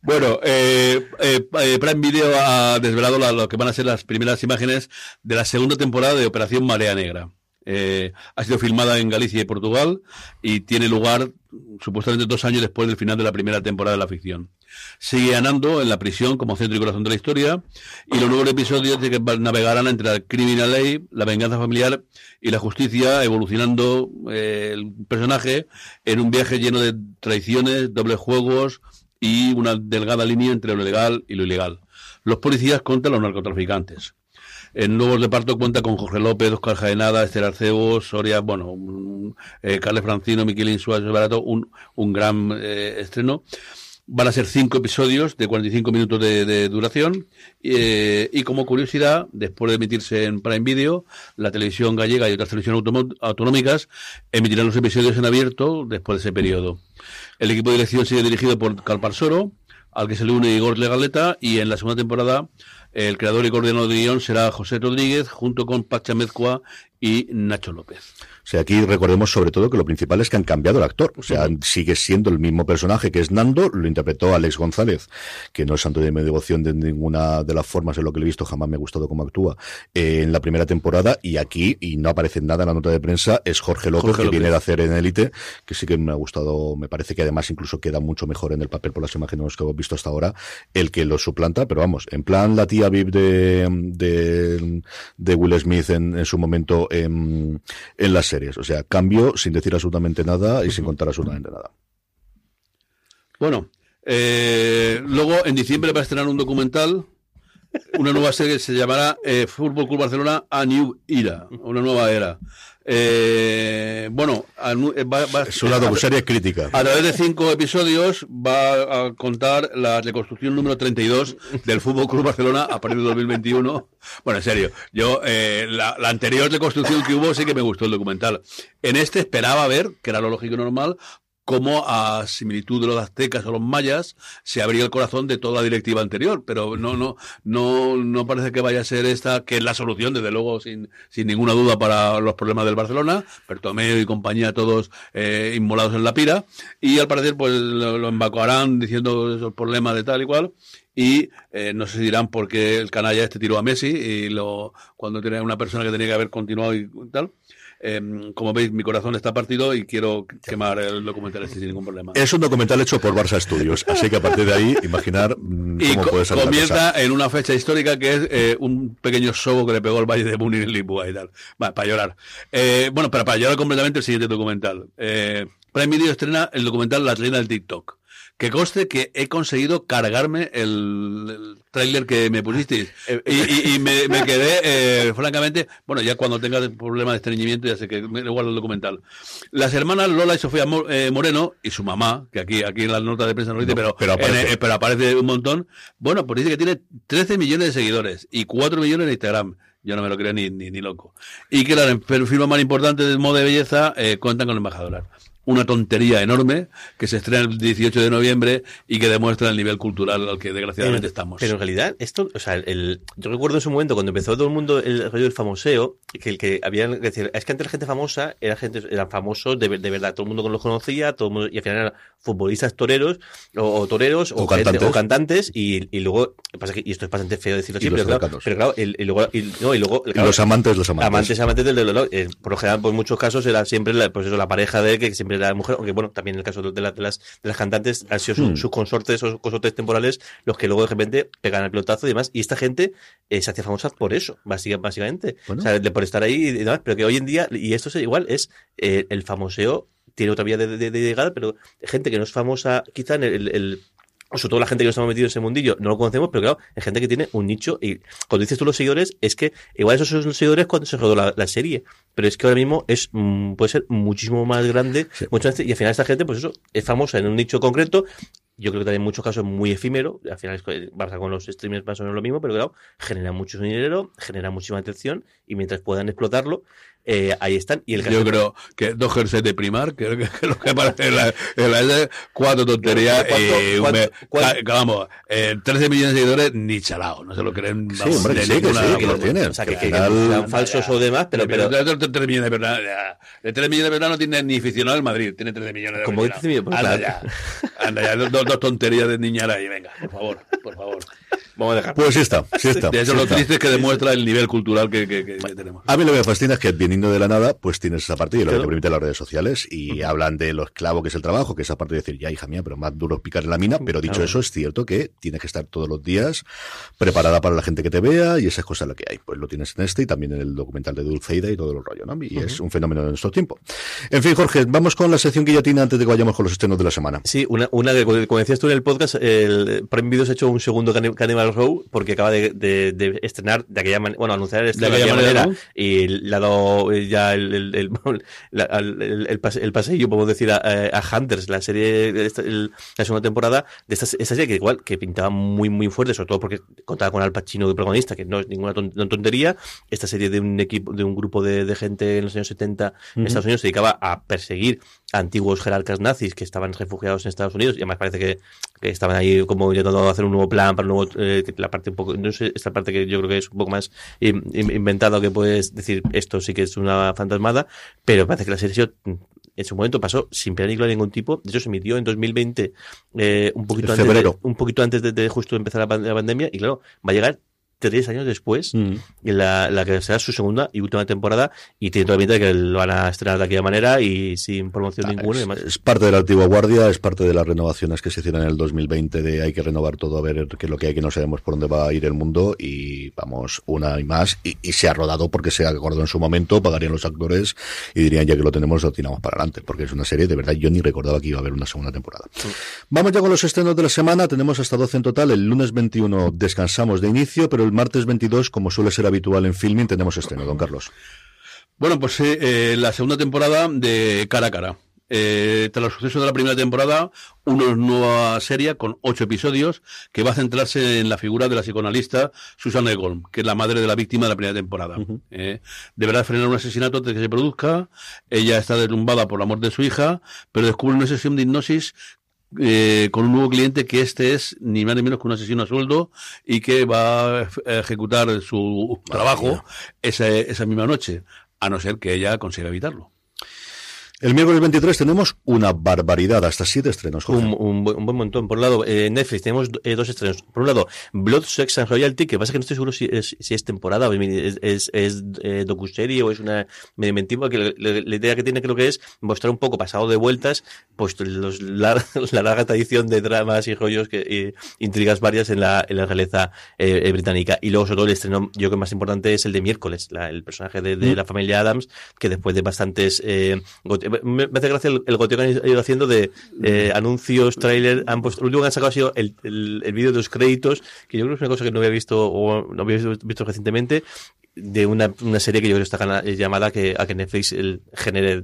S3: Bueno, eh, eh, Prime Video ha desvelado la, lo que van a ser las primeras imágenes de la segunda temporada de Operación Marea Negra. Eh, ha sido filmada en Galicia y Portugal y tiene lugar supuestamente dos años después del final de la primera temporada de la ficción. Sigue Anando en la prisión como centro y corazón de la historia y los nuevos episodios de que navegarán entre la criminal ley, la venganza familiar y la justicia, evolucionando eh, el personaje en un viaje lleno de traiciones, dobles juegos, y una delgada línea entre lo legal y lo ilegal. Los policías contra los narcotraficantes. En Nuevos de Parto cuenta con Jorge López, Oscar Jaenada, Esther Arcebo, Soria, bueno, eh, Carles Francino, Miquelín Suárez Barato, un, un gran eh, estreno. Van a ser cinco episodios de 45 minutos de, de duración. Eh, y como curiosidad, después de emitirse en Prime Video, la televisión gallega y otras televisiones autonómicas emitirán los episodios en abierto después de ese periodo. El equipo de dirección sigue dirigido por Calparsoro, al que se le une Igor Legaleta, y en la segunda temporada el creador y coordinador de guion será José Rodríguez, junto con Pacha Mezcua y Nacho López.
S1: O sea, aquí recordemos sobre todo que lo principal es que han cambiado el actor. O sea, sigue siendo el mismo personaje que es Nando, lo interpretó Alex González, que no es santo de mi devoción de ninguna de las formas en lo que he visto, jamás me ha gustado cómo actúa eh, en la primera temporada. Y aquí, y no aparece nada en la nota de prensa, es Jorge López, Jorge que viene de hacer en Élite, que sí que me ha gustado, me parece que además incluso queda mucho mejor en el papel por las imágenes que hemos visto hasta ahora, el que lo suplanta, pero vamos, en plan la tía Aviv de, de, de Will Smith en, en su momento en, en las series. O sea, cambio sin decir absolutamente nada y sin contar absolutamente nada.
S3: Bueno, eh, luego en diciembre va a estrenar un documental, una nueva serie que se llamará eh, Fútbol Club Barcelona A New Era, una nueva era. Eh, bueno, a eh, va- va-
S1: Es una docuserie crítica.
S3: a través de cinco episodios va a contar la reconstrucción número 32 del Fútbol Club Barcelona a partir de 2021. Bueno, en serio, yo eh, la, la anterior reconstrucción que hubo sí que me gustó el documental. En este esperaba ver, que era lo lógico y normal, cómo a similitud de los aztecas o los mayas se abría el corazón de toda la directiva anterior, pero no no no no parece que vaya a ser esta que es la solución desde luego sin, sin ninguna duda para los problemas del Barcelona, Bertomeu y compañía todos eh, inmolados en la pira y al parecer pues lo, lo embacuarán diciendo esos problemas de tal y cual y eh, no sé si dirán por qué el canalla este tiró a Messi y lo cuando tiene una persona que tenía que haber continuado y tal. Eh, como veis, mi corazón está partido y quiero quemar el documental este sin ningún problema.
S1: Es un documental hecho por Barça Studios, así que a partir de ahí, imaginar mm,
S3: Y
S1: cómo
S3: co-
S1: puede la cosa.
S3: comienza en una fecha histórica que es eh, un pequeño sobo que le pegó el Valle de Múnich en Lisboa y tal. Va, para llorar. Eh, bueno, pero para llorar completamente el siguiente documental. Eh, Prime Video estrena el documental La reina del TikTok. Que conste que he conseguido cargarme el, el tráiler que me pusisteis.
S1: Eh,
S3: Y, y- y me, me quedé, eh, francamente, bueno, ya cuando tenga el problema de estreñimiento, ya sé que me guardo el documental. Las hermanas Lola y Sofía Mo- eh, Moreno y su mamá, que aquí, aquí en la nota de prensa no lo dice,
S1: No,
S3: pero,
S1: pero aparece.
S3: en- eh, pero aparece un montón. Bueno, pues dice que tiene 13 millones de seguidores y 4 millones en Instagram. Yo no me lo creo ni, ni, ni loco. Y que las firmas más importantes del moda de belleza eh, cuentan con la embajadora. Una tontería enorme que se estrena el 18 de noviembre y que demuestra el nivel cultural al que desgraciadamente estamos.
S2: Pero en realidad, esto, o sea, el, yo recuerdo en su momento cuando empezó todo el mundo el rollo del famoseo, que el que había que decir, es que antes la gente famosa era gente, eran famosos de, de verdad, todo el mundo los conocía, todo el mundo, y al final eran futbolistas toreros, o, o toreros, o,
S1: O
S2: gente-
S1: cantantes.
S2: o cantantes, y, y luego, pasa que, y esto es bastante feo decirlo así, pero claro, pero claro, el- y luego, y, no, y luego,
S1: Y
S2: claro,
S1: los amantes, los amantes.
S2: Amantes, amantes del dolor. Eh, por lo general, en muchos casos era siempre la, pues eso, la pareja de él, que siempre la mujer, aunque bueno, también en el caso de, la- de las, de las cantantes han sido su-
S1: Hmm.
S2: sus consortes o consortes temporales los que luego de repente pegan el pelotazo y demás. Y esta gente eh, se hacía famosa por eso, básica- básicamente.
S1: Bueno.
S2: O sea, de- por estar ahí y demás. Pero que hoy en día, y esto es igual, es eh, el famoseo tiene otra vía de, de, de llegar, pero gente que no es famosa, quizá en el, sobre todo la gente que no estamos metidos en ese mundillo, no lo conocemos, pero claro, hay gente que tiene un nicho. Y cuando dices tú los seguidores, es que igual esos son los seguidores cuando se rodó la, la serie. Pero es que ahora mismo es mm, puede ser muchísimo más grande. muchas veces, y al final esta gente, pues eso, es famosa en un nicho concreto. Yo creo que también en muchos casos es muy efímero. Al final es que pasa con los streamers más o menos lo mismo, pero claro, genera mucho dinero, genera muchísima atención y mientras puedan explotarlo, eh, ahí están. Y el caso
S3: Yo creo que dos jerseys de primar, creo que es lo que aparece en la, en la- cuatro tonterías.
S2: ¿Cuánto-
S3: eh, vamos, eh, 13 millones de seguidores, ni chalao, no se lo creen.
S1: Sí,
S3: vamos,
S1: hombre, que sí, que
S3: ninguna-
S1: sí, que lo tienen.
S2: o sea,
S1: Que
S2: que, que- que sean falsos o demás, pero, pero,
S3: de 3 millones de verdad, ya. de 3 millones de verdad no tiene ni aficionado al Madrid, tiene 13 millones de
S2: Como que
S3: aficionados.
S2: 13 millones, pues,
S3: Anda
S2: claro.
S3: ya, anda ya, dos tonterías de niñara ahí, venga, por favor, por favor.
S2: Vamos a dejar.
S1: Pues sí está, sí está.
S3: De eso
S1: sí
S3: lo
S1: está.
S3: triste es que demuestra el nivel cultural que, que- que- que tenemos.
S1: A mí lo que me fascina es que viniendo de la nada, pues tienes esa parte y lo que te permite las redes sociales y hablan de lo esclavo que es el trabajo, que esa parte de decir, ya hija mía, pero más duro es picar en la mina, pero dicho
S2: Claro.
S1: eso, es cierto que tienes que estar todos los días preparada para la gente que te vea y esas cosas lo que hay. Pues lo tienes en este y también en el documental de Dulceida y todo el rollo, ¿no? Y es un fenómeno de nuestro tiempo. En fin, Jorge, vamos con la sección guillotina antes de que vayamos con los estrenos de la semana.
S2: Sí, una, una que, como decías tú en el podcast, el Prime Video ha hecho un segundo Cani- Row porque acaba de, de- de estrenar de aquella manera, bueno, anunciar el estreno de
S3: aquella manera,
S2: y le ha dado eh, ya el, el, el, el, paseillo, podemos decir, a, a Hunters, la serie, de esta- el- la segunda temporada de esta, esta serie que igual, que pintaba muy, muy fuerte, sobre todo porque contaba con Al Pacino de protagonista, que no es ninguna tontería. Esta serie de un equipo, de un grupo de, de gente en los años 70 en Estados Unidos se dedicaba a perseguir antiguos jerarcas nazis que estaban refugiados en Estados Unidos y además parece que, que estaban ahí como intentando hacer un nuevo plan para un nuevo, eh, la parte un poco, no sé, esta parte que yo creo que es un poco más in- in- inventada que puedes decir esto sí que es una fantasmada, pero parece que la serie en su momento pasó sin pena ni gloria de ningún tipo. De hecho, se emitió en 2020, eh, un poquito antes, de, un poquito antes de, de justo empezar la pandemia, y claro, va a llegar tres años después,
S1: Mm.
S2: la, la que será su segunda y última temporada, y tiene toda la pinta de que lo van a estrenar de aquella manera y sin promoción ninguna. y demás.
S1: Es, es parte de la antigua guardia, es parte de las renovaciones que se hicieron en el 2020 de hay que renovar todo a ver qué es lo que hay, que no sabemos por dónde va a ir el mundo y vamos una y más y, y se ha rodado porque se ha acordado en su momento, pagarían los actores y dirían ya que lo tenemos lo tiramos para adelante porque es una serie de verdad yo ni recordaba que iba a haber una segunda temporada. Vamos ya con los estrenos de la semana, tenemos hasta 12 en total, el lunes 21 descansamos de inicio, pero el martes 22 como suele ser habitual en filming tenemos estreno, don Carlos.
S3: Bueno, pues eh, eh, la segunda temporada de Cara a Cara. Eh, tras los sucesos de la primera temporada, una nueva serie con ocho episodios que va a centrarse en la figura de la psicoanalista Susan Egon, que es la madre de la víctima de la primera temporada. Eh, deberá frenar un asesinato antes de que se produzca. Ella está derrumbada por la muerte de su hija, pero descubre una sesión de hipnosis eh, con un nuevo cliente que este es ni más ni menos que un asesino a sueldo y que va a ej- a ejecutar su trabajo esa, esa misma noche, a no ser que ella consiga evitarlo.
S1: El miércoles 23 tenemos una barbaridad, hasta siete estrenos.
S2: Un, un buen, un buen montón. Por un lado, eh, Netflix tenemos eh, dos estrenos. Por un lado, Blood, Sex and Royalty, que pasa que no estoy seguro si es, si es temporada o es, es, es eh, docuserie o es una medio inventiva, que la, idea que tiene creo que es mostrar un poco pasado de vueltas, pues los, la, la larga tradición de dramas y rollos que intrigas varias en la, en la realeza británica. Y luego, sobre todo, el estreno, yo creo que más importante es el de miércoles, la- el personaje de, de la familia Adams, que después de bastantes me, me hace gracia el, el goteo que han ido haciendo de eh, anuncios, tráiler, han puesto, lo último que han sacado ha sido el, el, el vídeo de los créditos, que yo creo que es una cosa que no había visto o no había visto, recientemente, de una, una serie que yo creo que está eh, llamada que, a que Netflix el, genere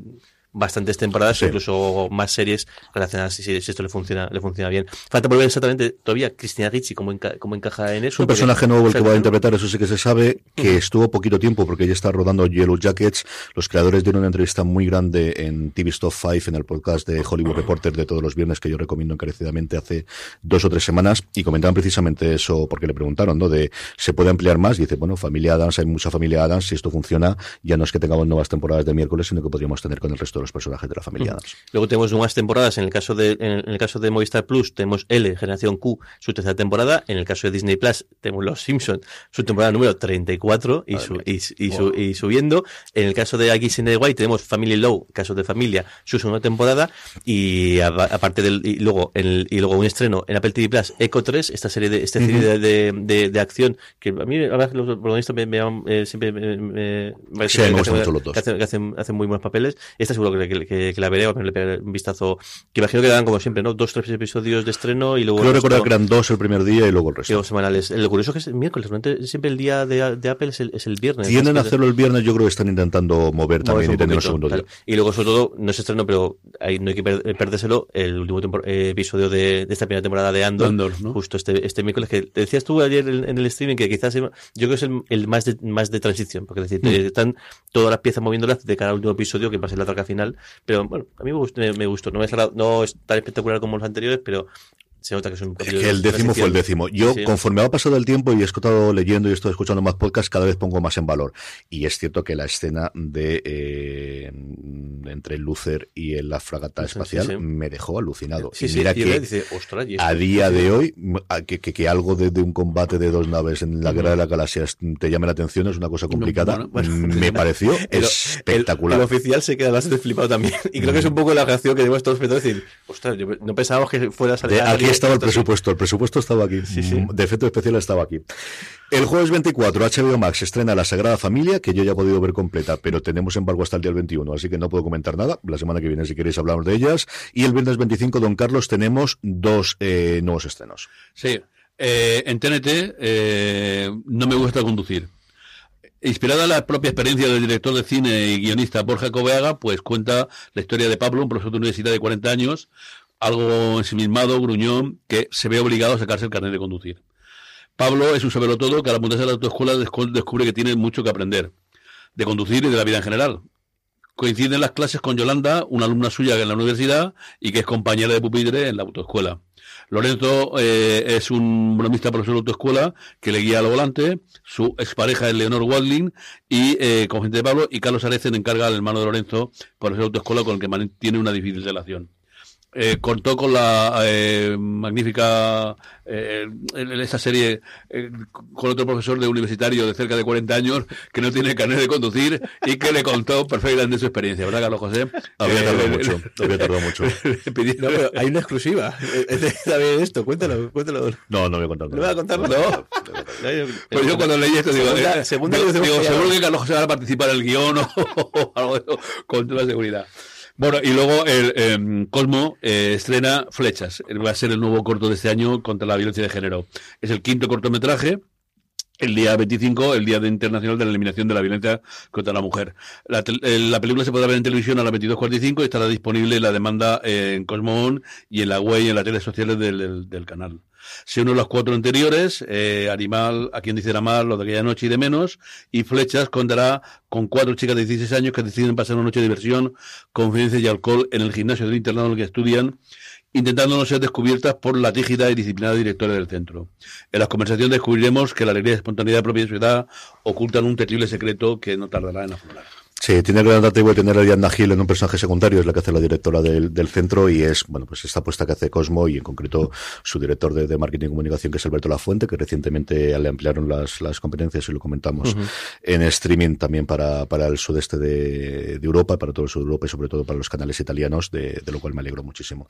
S2: bastantes temporadas
S1: Sí.
S2: o incluso más series relacionadas si, si esto le funciona le funciona bien falta por ver exactamente todavía Cristina Ricci cómo, enca- cómo encaja en eso
S1: Es un personaje nuevo el que va a interpretar, eso sí que se sabe, que estuvo poquito tiempo porque ya está rodando Yellow Jackets. Los creadores dieron una entrevista muy grande en TV Stop 5, en el podcast de Hollywood Reporter de todos los viernes que yo recomiendo encarecidamente hace dos o tres semanas y comentaban precisamente eso porque le preguntaron, ¿no? De, ¿se puede ampliar más? Y dice, bueno, familia Adams, hay mucha familia Adams, si esto funciona, ya no es que tengamos nuevas temporadas de miércoles, sino que podríamos tener con el resto los personajes de la familia Adams.
S2: Luego tenemos nuevas temporadas. En el caso de, en el caso de Movistar Plus tenemos L, Generación Q, su tercera temporada. En el caso de Disney Plus tenemos Los Simpsons, su temporada número 34 y, su, y, y su- y subiendo. En el caso de XNY tenemos Family Law, caso de familia, su segunda temporada. Y aparte del, y luego, en el- y luego un estreno en Apple TV Plus, Echo 3, esta serie de, esta serie de, de, de- de acción que a mí, a veces los protagonistas me, me llaman, eh, siempre me, me, me
S1: Sí, me
S2: que
S1: gustan
S2: hacen-
S1: mucho los dos.
S2: que hacen, que hacen, hacen muy buenos papeles. Esta seguro que, que, que- que la veré, le pegaré un vistazo. Que imagino que dan como siempre, ¿no? Dos, tres episodios de estreno y luego.
S1: Creo
S2: el
S1: recordar que eran dos el primer día y luego el resto.
S2: luego semanales. Lo curioso es que es el miércoles, normalmente siempre el día de, de Apple es el, es el viernes.
S1: Tienden a hacerlo el viernes, yo creo que están intentando mover también y tener un
S2: poquito,
S1: segundo
S2: claro.
S1: día.
S2: Y luego, sobre todo, no es estreno, pero ahí no hay que per- eh, perdérselo, el último tempor- eh, episodio de, de esta primera temporada de Andor,
S3: Andor, ¿no?
S2: justo este, este miércoles, que te decías tú ayer en, en el streaming que quizás yo creo que es el, el más, de, más de transición, porque es decir,
S1: Mm.
S2: están todas las piezas moviéndolas de cara al último episodio, que va a ser la traca final, pero bueno, a mí me gustó, me, me gustó. No, es, no es tan espectacular como los anteriores, pero se nota que es un
S1: Es que el décimo fue el décimo. Yo,
S2: Sí.
S1: conforme ha pasado el tiempo y he estado leyendo y estoy escuchando más podcasts, cada vez pongo más en valor. Y es cierto que la escena de eh, entre Luther y la fragata espacial
S2: sí, sí.
S1: me dejó alucinado. Y mira que
S2: dice, ostras, ¿y
S1: a día de hoy, que, que, que algo de, de un combate de dos naves en la guerra de las galaxias te llame la atención es una cosa complicada.
S3: bueno, bueno.
S1: me pareció
S2: El-
S1: espectacular.
S2: El, el oficial se queda bastante flipado también. Y creo que es un poco la reacción que tenemos todos espectadores decir, ostras, yo no pensábamos que fuera a salir.
S1: De- estaba el
S2: esto así".
S1: presupuesto, el presupuesto estaba aquí.
S2: Sí, sí.
S1: De efecto especial estaba aquí. El jueves 24, HBO Max estrena La Sagrada Familia, que yo ya he podido ver completa, pero tenemos embargo hasta el día 21, así que no puedo comentar nada. La semana que viene, si queréis, hablamos de ellas. Y el viernes 25, Don Carlos, tenemos dos eh, nuevos estrenos.
S3: Sí. Eh, en TNT eh, no me gusta conducir. Inspirada en la propia experiencia del director de cine y guionista Borja Coveaga, pues cuenta la historia de Pablo, un profesor de universidad de 40 años, algo ensimismado, gruñón, que se ve obligado a sacarse el carnet de conducir. Pablo es un todo que al apuntarse a la autoescuela descu- descubre que tiene mucho que aprender, de conducir y de la vida en general. Coinciden las clases con Yolanda, una alumna suya en la universidad y que es compañera de pupitre en la autoescuela. Lorenzo eh, es un bromista profesor de autoescuela que le guía al volante, su expareja es Leonor Wadling y eh, con gente de Pablo y Carlos Arecen encarga al hermano de Lorenzo profesor de autoescuela con el que mantiene una difícil relación. Eh, contó con la eh, magnífica eh, esa serie eh, con otro profesor de universitario de cerca de 40 años que no tiene carnet de conducir y que le contó perfectamente su experiencia, ¿verdad, Carlos José?
S1: Había
S3: Eh,
S1: tardado mucho, había tardado mucho.
S2: No, pero hay una exclusiva. ¿Sabes esto? Cuéntalo, cuéntalo.
S1: No, no voy a contar
S2: ¿No voy a contarlo? No.
S3: Pues yo cuando leí esto digo,
S2: Segunda-
S3: eh,
S2: segunda
S3: digo, digo, seguro que Carlos José va a participar en el guion o, o algo de eso, con toda seguridad. Bueno, y luego el em, Cosmo eh, estrena Flechas. Va a ser el nuevo corto de este año contra la violencia de género. Es el quinto cortometraje. El día 25, el Día Internacional de la Eliminación de la Violencia contra la Mujer. La, eh, la película se podrá ver en televisión a las 22.45 y estará disponible la demanda eh, en Cosmo On y en la web y en las redes sociales del canal. Se unen los cuatro anteriores, eh, Animal, A quien dice mal, Lo de aquella noche y de menos, y Flechas contará con cuatro chicas de 16 años que deciden pasar una noche de diversión, confidencia y alcohol en el gimnasio del internado en el que estudian, intentando no ser descubiertas por la rígida y disciplinada directora del centro. En las conversaciones descubriremos que la alegría y espontaneidad propia de su edad ocultan un terrible secreto que no tardará en aflorar.
S1: Sí, tiene el gran atractivo de tener a Diana Gil en un personaje secundario, es la que hace la directora del, del centro y es, bueno, pues esta apuesta que hace Cosmo y en concreto su director de, de marketing y comunicación que es Alberto Lafuente, que recientemente le ampliaron las, las competencias y lo comentamos en streaming también para, para el sudeste de, de Europa, para todo el sur de Europa y sobre todo para los canales italianos, de, de lo cual me alegro muchísimo.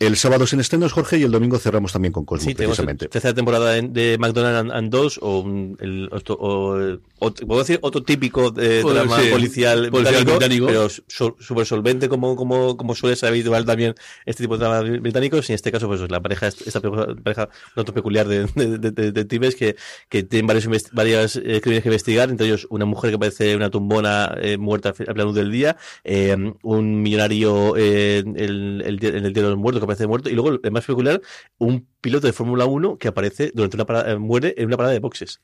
S1: El sábado sin estrenos, Jorge, y el domingo cerramos también con Cosmo,
S2: Sí,
S1: precisamente.
S2: tercera temporada de McDonald's and, and o, un- el, o, puedo decir otro típico de drama
S3: sí,
S2: policial,
S3: policial
S2: británico,
S3: británico.
S2: pero súper solvente como, como, como suele ser habitual también este tipo de dramas británicos y en este caso pues la pareja esta pareja un tanto peculiar de, de, de- de detectives que, que tienen varios varias eh, crímenes que investigar entre ellos una mujer que parece una tumbona eh, muerta a plena luz del día eh, un millonario eh, el, el, en el día de los muertos que aparece muerto y luego el más peculiar un piloto de Fórmula 1 que aparece durante una parada, eh, muere en una parada de boxes.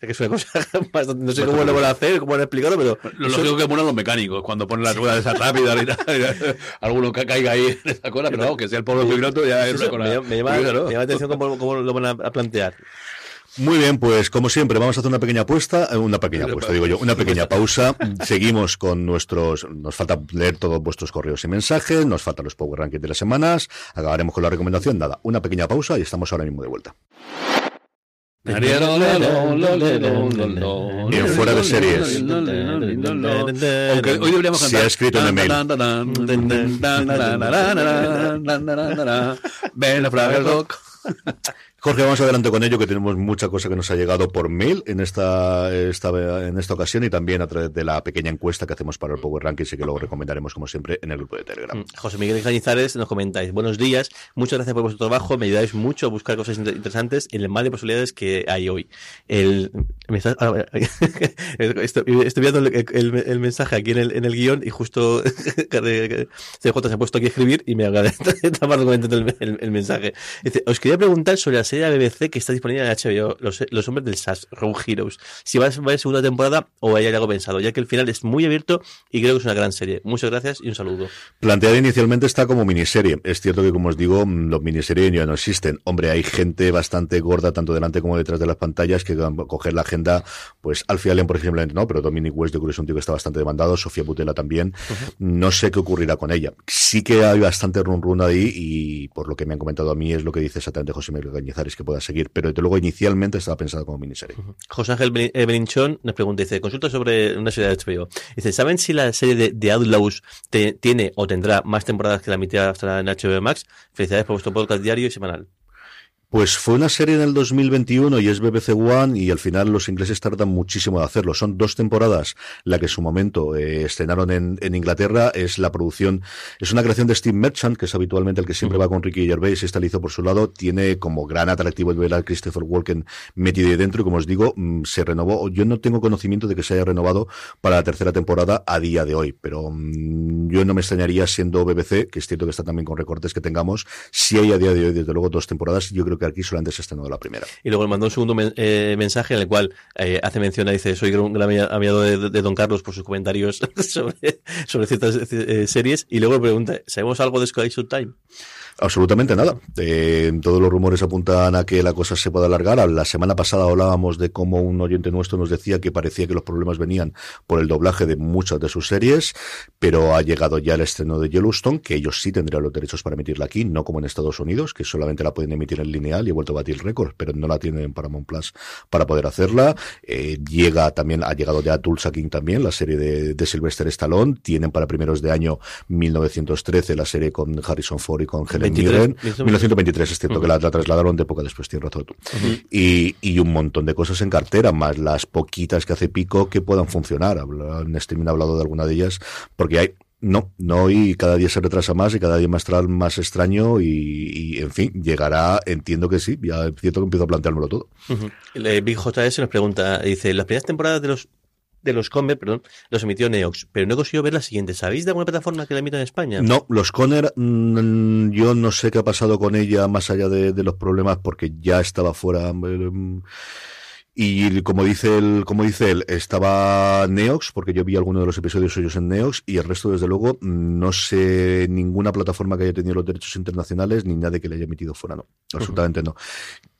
S2: Que es una cosa bastante, no sé cómo lo van a hacer, cómo van a explicarlo, pero
S3: Lo lógico que ponen los mecánicos cuando ponen la rueda de esa rápida y tal, alguno que caiga ahí en esa cola, pero vamos, que sea el pobre piloto ya es una cola
S2: me, llama- la atención cómo, cómo lo van a, a plantear.
S1: Muy bien, pues como siempre, vamos a hacer una pequeña apuesta, eh, una pequeña apuesta, digo yo, una pequeña pausa. Seguimos con nuestros, nos falta leer todos vuestros correos y mensajes, nos faltan los Power Rankings de las semanas, acabaremos con la recomendación, nada, una pequeña pausa y estamos ahora mismo de vuelta. Bien, fuera de series.
S3: Aunque hoy deberíamos
S1: Se
S3: cantar.
S1: ha escrito en el mail.
S3: Ven a Fraga Rock.
S1: Jorge, vamos adelante con ello, que tenemos mucha cosa que nos ha llegado por mail en esta, esta, en esta ocasión y también a través de la pequeña encuesta que hacemos para el Power Rankings y que luego recomendaremos, como siempre, en el grupo de Telegram.
S2: Mm, José Miguel Cañizares nos comentáis, buenos días, muchas gracias por vuestro trabajo, me ayudáis mucho a buscar cosas inter- interesantes en el mar de posibilidades que hay hoy. El, me está- ah, estoy, viendo el, mensaje aquí en el, en el guion y justo CJ se ha puesto aquí a escribir y me acaba de tapar el, el- mensaje. Dice, os quería preguntar sobre la serie de BBC que está disponible en HBO, Los, los Hombres del SAS, Road Heroes, si va a ser segunda temporada o hay algo pensado, ya que el final es muy abierto y creo que es una gran serie. Muchas gracias y un saludo.
S1: Planteada inicialmente está como miniserie. Es cierto que, como os digo, mm, los miniseries ya no existen. Hombre, hay gente bastante gorda, tanto delante como detrás de las pantallas, que van a coger la agenda, pues Alfie Allen, por ejemplo, no, pero Dominic West, yo creo que es un tío que está bastante demandado, Sofía Butela también. No sé qué ocurrirá con ella. Sí que hay bastante run run ahí y por lo que me han comentado a mí es lo que dice exactamente José Miguel Que pueda seguir. Pero desde luego inicialmente estaba pensado como miniserie.
S2: José Ángel Brin- eh, nos pregunta, dice, consulta sobre una serie de HBO. Dice, ¿saben si la serie de The Outlaws tiene o tendrá más temporadas que la mitad hasta en HBO Max? Felicidades por vuestro podcast diario y semanal.
S1: Pues fue una serie en el 2021 y es BBC One y al final los ingleses tardan muchísimo de hacerlo. Son dos temporadas la que en su momento eh, estrenaron en, en Inglaterra. Es la producción, es una creación de Steve Merchant, que es habitualmente el que siempre va con Ricky Gervais y esta lo hizo por su lado. Tiene como gran atractivo el ver a Christopher Walken metido ahí dentro y como os digo, mm, se renovó. Yo no tengo conocimiento de que se haya renovado para la tercera temporada a día de hoy, pero mm, yo no me extrañaría siendo BBC, que es cierto que está también con recortes que tengamos, si hay a día de hoy desde luego dos temporadas, yo creo que aquí solamente se ha estrenado la primera.
S2: Y luego le mandó un segundo eh, mensaje en el cual eh, hace mención, dice, soy un gran ami- amigo de, Don Carlos por sus comentarios sobre, ciertas eh, series. Y luego pregunta, ¿sabemos algo de Sky Time?
S1: Absolutamente nada. Eh, todos los rumores apuntan a que la cosa se pueda alargar. La semana pasada hablábamos de cómo un oyente nuestro nos decía que parecía que los problemas venían por el doblaje de muchas de sus series, pero ha llegado ya el estreno de Yellowstone, que ellos sí tendrían los derechos para emitirla aquí, no como en Estados Unidos, que solamente la pueden emitir en lineal y he vuelto a batir récords, pero no la tienen en Paramount Plus para poder hacerla. Eh, llega también, ha llegado ya Tulsa King también, la serie de, de Sylvester Stallone. Tienen para primeros de año 1913 la serie con Harrison Ford y con Helen
S2: 23,
S1: Mirren.
S2: 1923.
S1: 1923, es cierto que la, la trasladaron de época después, tienes razón tú. y, y un montón de cosas en cartera, más las poquitas que hace Pico que puedan funcionar. Streaming ha hablado de alguna de ellas, porque hay no, no, y cada día se retrasa más y cada día más, más extraño y, y, en fin, llegará, entiendo que sí, ya es cierto que empiezo a planteármelo todo.
S2: El, Big JS nos pregunta, dice, las primeras temporadas de los de los Comer, perdón, los emitió Neox, pero no he conseguido ver la siguiente. ¿Sabéis de alguna plataforma que la emita en España?
S1: No, los Conner, mm, yo no sé qué ha pasado con ella más allá de, de los problemas porque ya estaba fuera. mm, Y como dice él, como dice él, estaba Neox, porque yo vi algunos de los episodios suyos en Neox, y el resto, desde luego, no sé ninguna plataforma que haya tenido los derechos internacionales, ni nadie que le haya emitido fuera, no. Absolutamente no.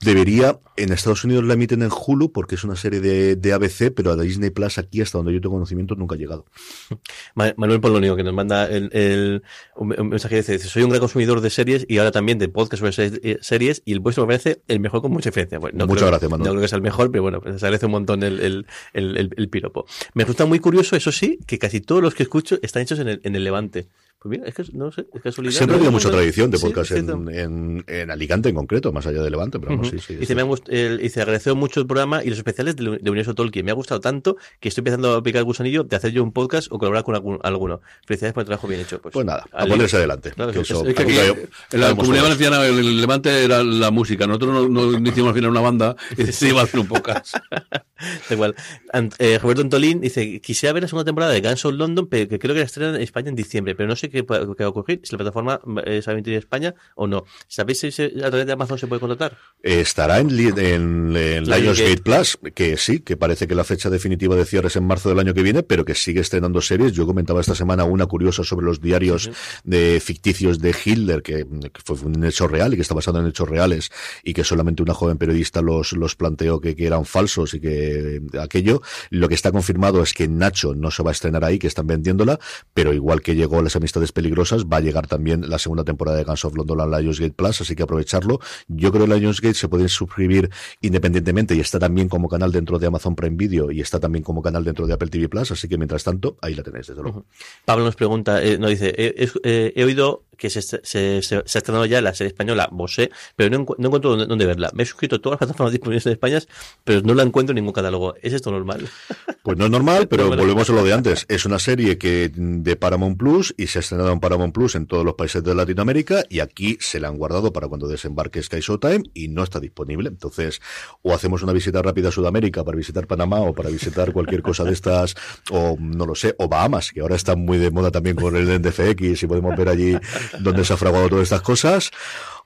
S1: Debería, en Estados Unidos la emiten en Hulu, porque es una serie de, de ABC, pero a Disney Plus aquí, hasta donde yo tengo conocimiento, nunca ha llegado.
S2: Ma- Manuel Polonio, que nos manda el, el- un, un mensaje que dice, soy un gran consumidor de series y ahora también de podcast sobre se- eh, series y el vuestro me parece el mejor con mucha diferencia. Bueno, no
S1: Muchas
S2: creo-
S1: gracias, Manuel.
S2: No creo que sea el mejor, pero bueno, pues se agradece un montón el, el, el, el- el piropo. Me resulta muy curioso, eso sí, que casi todos los que escucho están hechos en el, en el Levante. Pues mira, es que no sé, es casualidad.
S1: Siempre ha habido mucha tradición de podcast en, en, en Alicante en concreto, más allá de Levante, pero vamos,
S2: Ujú.
S1: sí, sí.
S2: dice, me ha gust- el- dice, agradezco mucho el programa y los especiales de, de Universo Tolkien. Me ha gustado tanto que estoy empezando a picar el gusanillo de hacer yo un podcast o colaborar con algún- alguno. Felicidades por el trabajo bien hecho. Pues,
S1: Pues nada, a ponerse adelante.
S2: Claro,
S1: que
S2: es-
S1: eso,
S2: es que
S3: Aquí,
S1: nunca-
S3: en la comunidad valenciana, el, Levante era la música. Nosotros no, no- no hicimos al final una banda y se iba a hacer un podcast.
S2: Da igual. Ant- eh, Roberto Antolín dice, quisiera ver la segunda temporada de Guns of London, pero que creo que la estrenan en España en diciembre, pero no sé qué, puede- qué va a ocurrir, si la plataforma eh, se va a emitir en España o no. ¿Sabéis si se- a través de Amazon se puede contratar?
S1: Estará en, en, en Lionsgate. Plus, que sí, que parece que la fecha definitiva de cierre es en marzo del año que viene, pero que sigue estrenando series. Yo comentaba esta semana una curiosa sobre los diarios de ficticios de Hitler, que, que fue un hecho real y que está basado en hechos reales, y que solamente una joven periodista los, los planteó que, que eran falsos y que eh, aquello. Lo que está confirmado es que Nacho no se va a estrenar ahí, que están vendiéndola, pero igual que llegó Las Amistades Peligrosas, va a llegar también la segunda temporada de Guns of London a Lionsgate Plus, así que aprovecharlo. Yo creo que Lionsgate se puede suscribir independientemente y está también como canal dentro de Amazon Prime Video y está también como canal dentro de Apple TV Plus, así que mientras tanto, ahí la tenéis, desde luego.
S2: Pablo nos pregunta, eh, nos dice, he- eh, he oído que se, se, se, se ha estrenado ya la serie española Bosé, pero no, no encuentro dónde, dónde verla. Me he suscrito a todas las plataformas disponibles en España, pero no la encuentro en ningún catálogo. ¿Es esto normal?
S1: Pues no es normal, pero volvemos a lo de antes. Es una serie que de Paramount Plus y se ha estrenado en Paramount Plus en todos los países de Latinoamérica y aquí se la han guardado para cuando desembarque Sky Showtime y no está disponible. Entonces, o hacemos una visita rápida a Sudamérica para visitar Panamá o para visitar cualquier cosa de estas, o no lo sé, o Bahamas, que ahora está muy de moda también con el NDFX y podemos ver allí donde se ha fraguado todas estas cosas.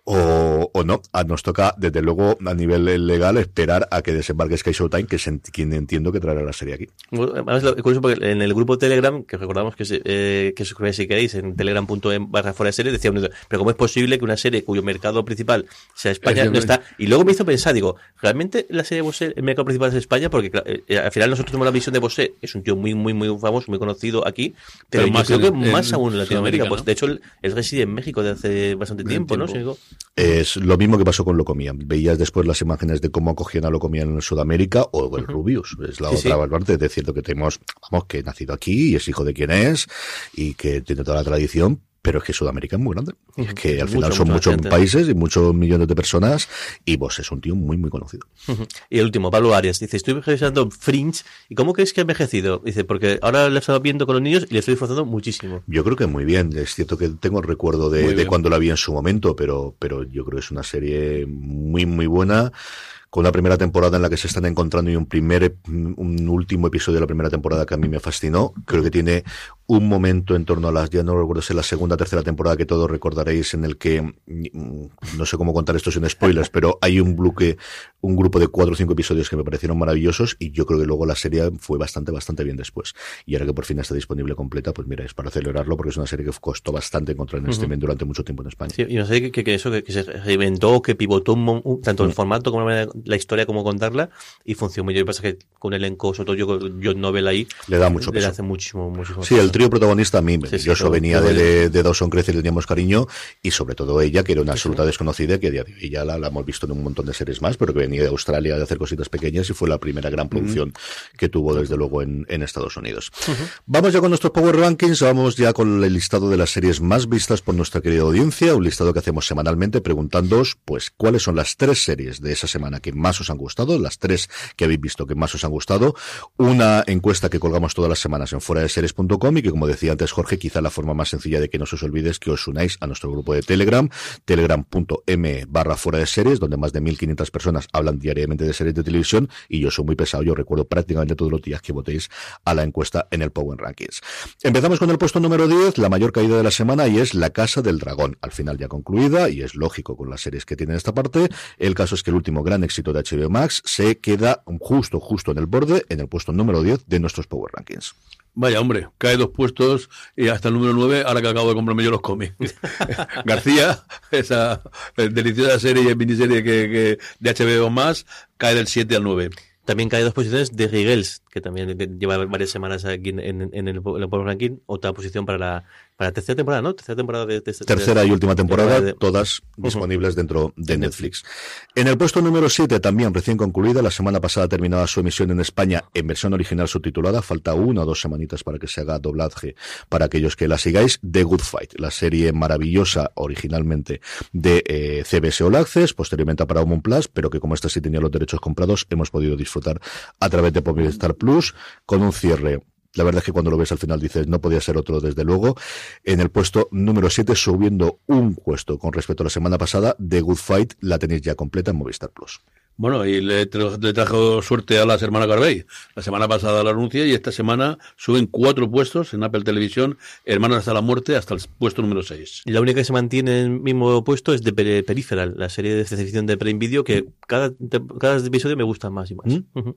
S1: O, o no, Ah, nos toca desde luego a nivel legal esperar a que desembarque Sky Showtime, que es en- quien entiendo que traerá la serie aquí.
S2: Bueno, Además, lo curioso porque en el grupo Telegram, que recordamos que, eh, que suscribáis si queréis, en telegram.em barra fuera de serie, decía pero ¿cómo es posible que una serie cuyo mercado principal sea España
S3: Es
S2: no está? Y luego me hizo pensar, digo, ¿realmente la serie de Bosé, el mercado principal es España? Porque claro, eh, al final nosotros tenemos la visión de Bosé, es un tío muy, muy, muy famoso, muy conocido aquí, pero,
S3: Pero
S2: yo
S3: más
S2: creo
S3: en-
S2: que más aún en Latinoamérica. Pues,
S3: ¿no?
S2: de hecho, él, él reside en México desde hace bastante
S3: De
S2: tiempo, ¿no?
S1: Es lo mismo que pasó con Locomía. Veías después las imágenes de cómo acogían a Locomía en Sudamérica o el Rubius. Es la
S2: Sí,
S1: otra
S2: sí.
S1: parte. Es cierto que tenemos, vamos, que nacido aquí y es hijo de quien es y que tiene toda la tradición. Pero es que Sudamérica es muy grande. Y es que al
S2: Mucho,
S1: final son muchos
S2: gente.
S1: países y muchos millones de personas. Y vos es un tío muy, muy conocido.
S2: Y el último, Pablo Arias, dice, estoy revisando Fringe, ¿y cómo crees que ha envejecido? Dice, porque ahora lo he estado viendo con los niños y le estoy disfrutando muchísimo.
S1: Yo creo que muy bien. Es cierto que tengo el recuerdo de, cuando la vi en su momento, pero, pero yo creo que es una serie muy, muy buena. Con una primera temporada en la que se están encontrando y un primer, un último episodio de la primera temporada que a mí me fascinó. Creo que tiene un momento en torno a las, ya no recuerdo si la segunda o tercera temporada que todos recordaréis, en el que, mm, no sé cómo contar esto sin spoilers, pero hay un bloque, un grupo de cuatro o cinco episodios que me parecieron maravillosos y yo creo que luego la serie fue bastante, bastante bien después. Y ahora que por fin está disponible completa, pues mira, es para celebrarlo porque es una serie que costó bastante encontrar en streaming durante mucho tiempo en España.
S2: Sí, y no sé que, que eso, que, que se reinventó, que pivotó un, tanto el
S1: Mm.
S2: formato como la, la historia, como contarla, y funcionó que pasa que con el elenco, sobre todo yo, con John Novel ahí,
S1: Le da mucho
S2: le
S1: peso.
S2: hace muchísimo, muchísimo
S1: Sí, el trío protagonista a mí,
S2: Sí, sí,
S1: yo
S2: todo-
S1: venía
S2: todo
S1: de, de, Dawson Crece y le teníamos cariño, y sobre todo ella, que era una absoluta desconocida, que de ya la, la hemos visto en un montón de series más, pero que venía de Australia de hacer cositas pequeñas y fue la primera gran producción que tuvo desde luego en, en Estados Unidos. Vamos ya con nuestros Power Rankings, vamos ya con el listado de las series más vistas por nuestra querida audiencia, un listado que hacemos semanalmente preguntándoos, pues, cuáles son las tres series de esa semana que más os han gustado, las tres que habéis visto que más os han gustado, una encuesta que colgamos todas las semanas en fuera de series.com y que como decía antes Jorge, quizá la forma más sencilla de que no se os olvide es que os unáis a nuestro grupo de Telegram, telegram.m barra fuera de series, donde más de 1500 personas hablan diariamente de series de televisión y yo soy muy pesado, yo recuerdo prácticamente todos los días que votéis a la encuesta en el Power Rankings. Empezamos con el puesto número 10, la mayor caída de la semana y es La Casa del Dragón, al final ya concluida y es lógico con las series que tiene esta parte. El caso es que el último gran éxito de HBO Max se queda justo, justo en el borde, en el puesto número 10 de nuestros Power Rankings.
S3: Vaya, hombre, cae dos puestos y hasta el número 9, ahora que acabo de comprarme yo los cómics. García, esa eh, deliciosa serie y miniserie que, que de HBO más, cae del 7 al 9.
S2: También cae dos posiciones de Rigels, que también lleva varias semanas aquí en, en- en el, en el Ranking. Otra posición para la, para la tercera temporada, ¿no? Tercera temporada de, de- de-
S1: Tercera y última temporada,
S2: de-
S1: todas disponibles dentro de Netflix. En el puesto número 7, también recién concluida, la semana pasada terminada su emisión en España en versión original subtitulada, falta una o dos semanitas para que se haga doblaje para aquellos que la sigáis, The Good Fight, la serie maravillosa originalmente de eh, CBS All Access, posteriormente para Paramount Plus, pero que como esta sí tenía los derechos comprados, hemos podido disfrutar a través de Movistar Plus, con un cierre la verdad es que cuando lo ves al final dices, no podía ser otro, desde luego. En el puesto número 7, subiendo un puesto con respecto a la semana pasada, The Good Fight la tenéis ya completa en Movistar Plus.
S3: Bueno, y le, tra- le trajo suerte a las hermanas Garvey. La semana pasada la anuncia y esta semana suben cuatro puestos en Apple Televisión, Hermanos hasta la muerte, hasta el puesto número 6.
S2: Y la única que se mantiene en el mismo puesto es de Peri- Peripheral, la serie de ficción de Prime Video, que cada, te- cada episodio me gusta más y más.
S1: ¿Mm?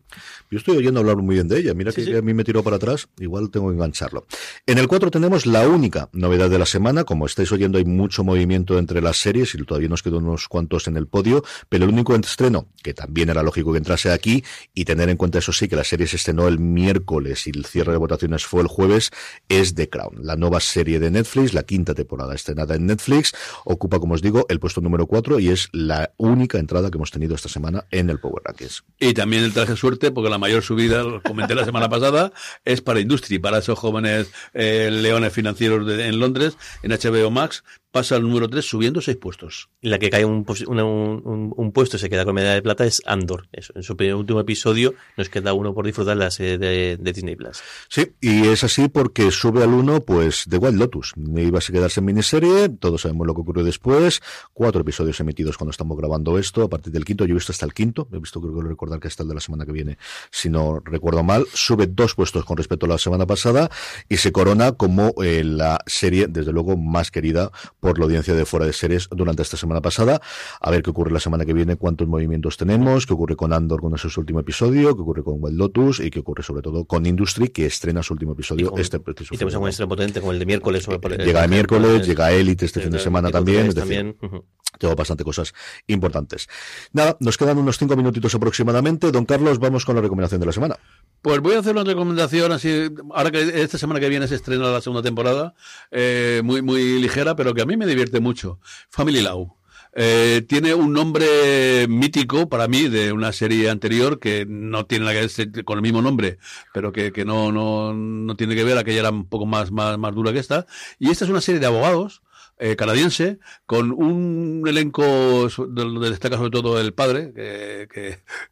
S1: Yo estoy oyendo hablar muy bien de ella. Mira
S2: Sí,
S1: que,
S2: sí.
S1: que a mí me tiró para atrás. Igual tengo que engancharlo. En el 4 tenemos la única novedad de la semana. Como estáis oyendo, hay mucho movimiento entre las series y todavía nos quedan unos cuantos en el podio. Pero el único estreno, que también era lógico que entrase aquí, y tener en cuenta eso sí, que la serie se estrenó el miércoles y el cierre de votaciones fue el jueves, es The Crown. La nueva serie de Netflix, la quinta temporada estrenada en Netflix, ocupa, como os digo, el puesto número 4 y es la única entrada que hemos tenido esta semana en el Power Rankings.
S3: Y también el traje suerte, porque la mayor subida, lo comenté la semana pasada, es para Industry, para esos jóvenes eh, leones financieros de- en Londres, en HBO Max, pasa al número 3 subiendo seis puestos.
S2: Y la que cae un, una- un, un- un puesto y se queda con medalla de plata es Andor. Eso, en su primer- último episodio nos queda uno por disfrutar la serie de, de Disney Plus.
S1: Sí, y es así porque sube al uno, pues, The Wild Lotus. Iba a quedarse en miniserie, todos sabemos lo que ocurrió después. Cuatro episodios emitidos cuando estamos grabando esto, a partir del quinto. Yo he visto hasta el quinto, he visto, creo que recordar que hasta el de la semana que viene, si no recuerdo mal. Sube dos puestos con respecto a la semana pasada y se corona como eh, la serie, desde luego, más querida por la audiencia de fuera de series durante esta semana pasada. A ver qué ocurre la semana que viene, cuántos movimientos tenemos, qué ocurre con Andor con ese su último episodio, qué ocurre con Wild Lotus y qué ocurre sobre todo con Industry, que estrena su último episodio
S2: Y con-
S1: este preciso
S2: Y tenemos algún estreno potente como el de miércoles. por-
S1: Llega el miércoles, llega Elite este fin de semana también, es decir,
S2: también. Ujú.
S1: Tengo bastante cosas importantes. Nada, nos quedan unos cinco minutitos aproximadamente. Don Carlos, vamos con la recomendación de la semana.
S3: Pues voy a hacer una recomendación así, ahora que esta semana que viene se estrena la segunda temporada, eh, muy, muy ligera, pero que a mí me divierte mucho. Family Law. Eh, tiene un nombre mítico para mí de una serie anterior que no tiene nada que ver con el mismo nombre, pero que, que no, no, no tiene que ver, aquella era un poco más, más, más dura que esta. Y esta es una serie de abogados eh, canadiense con un elenco su- de- de- destaca sobre todo el padre que,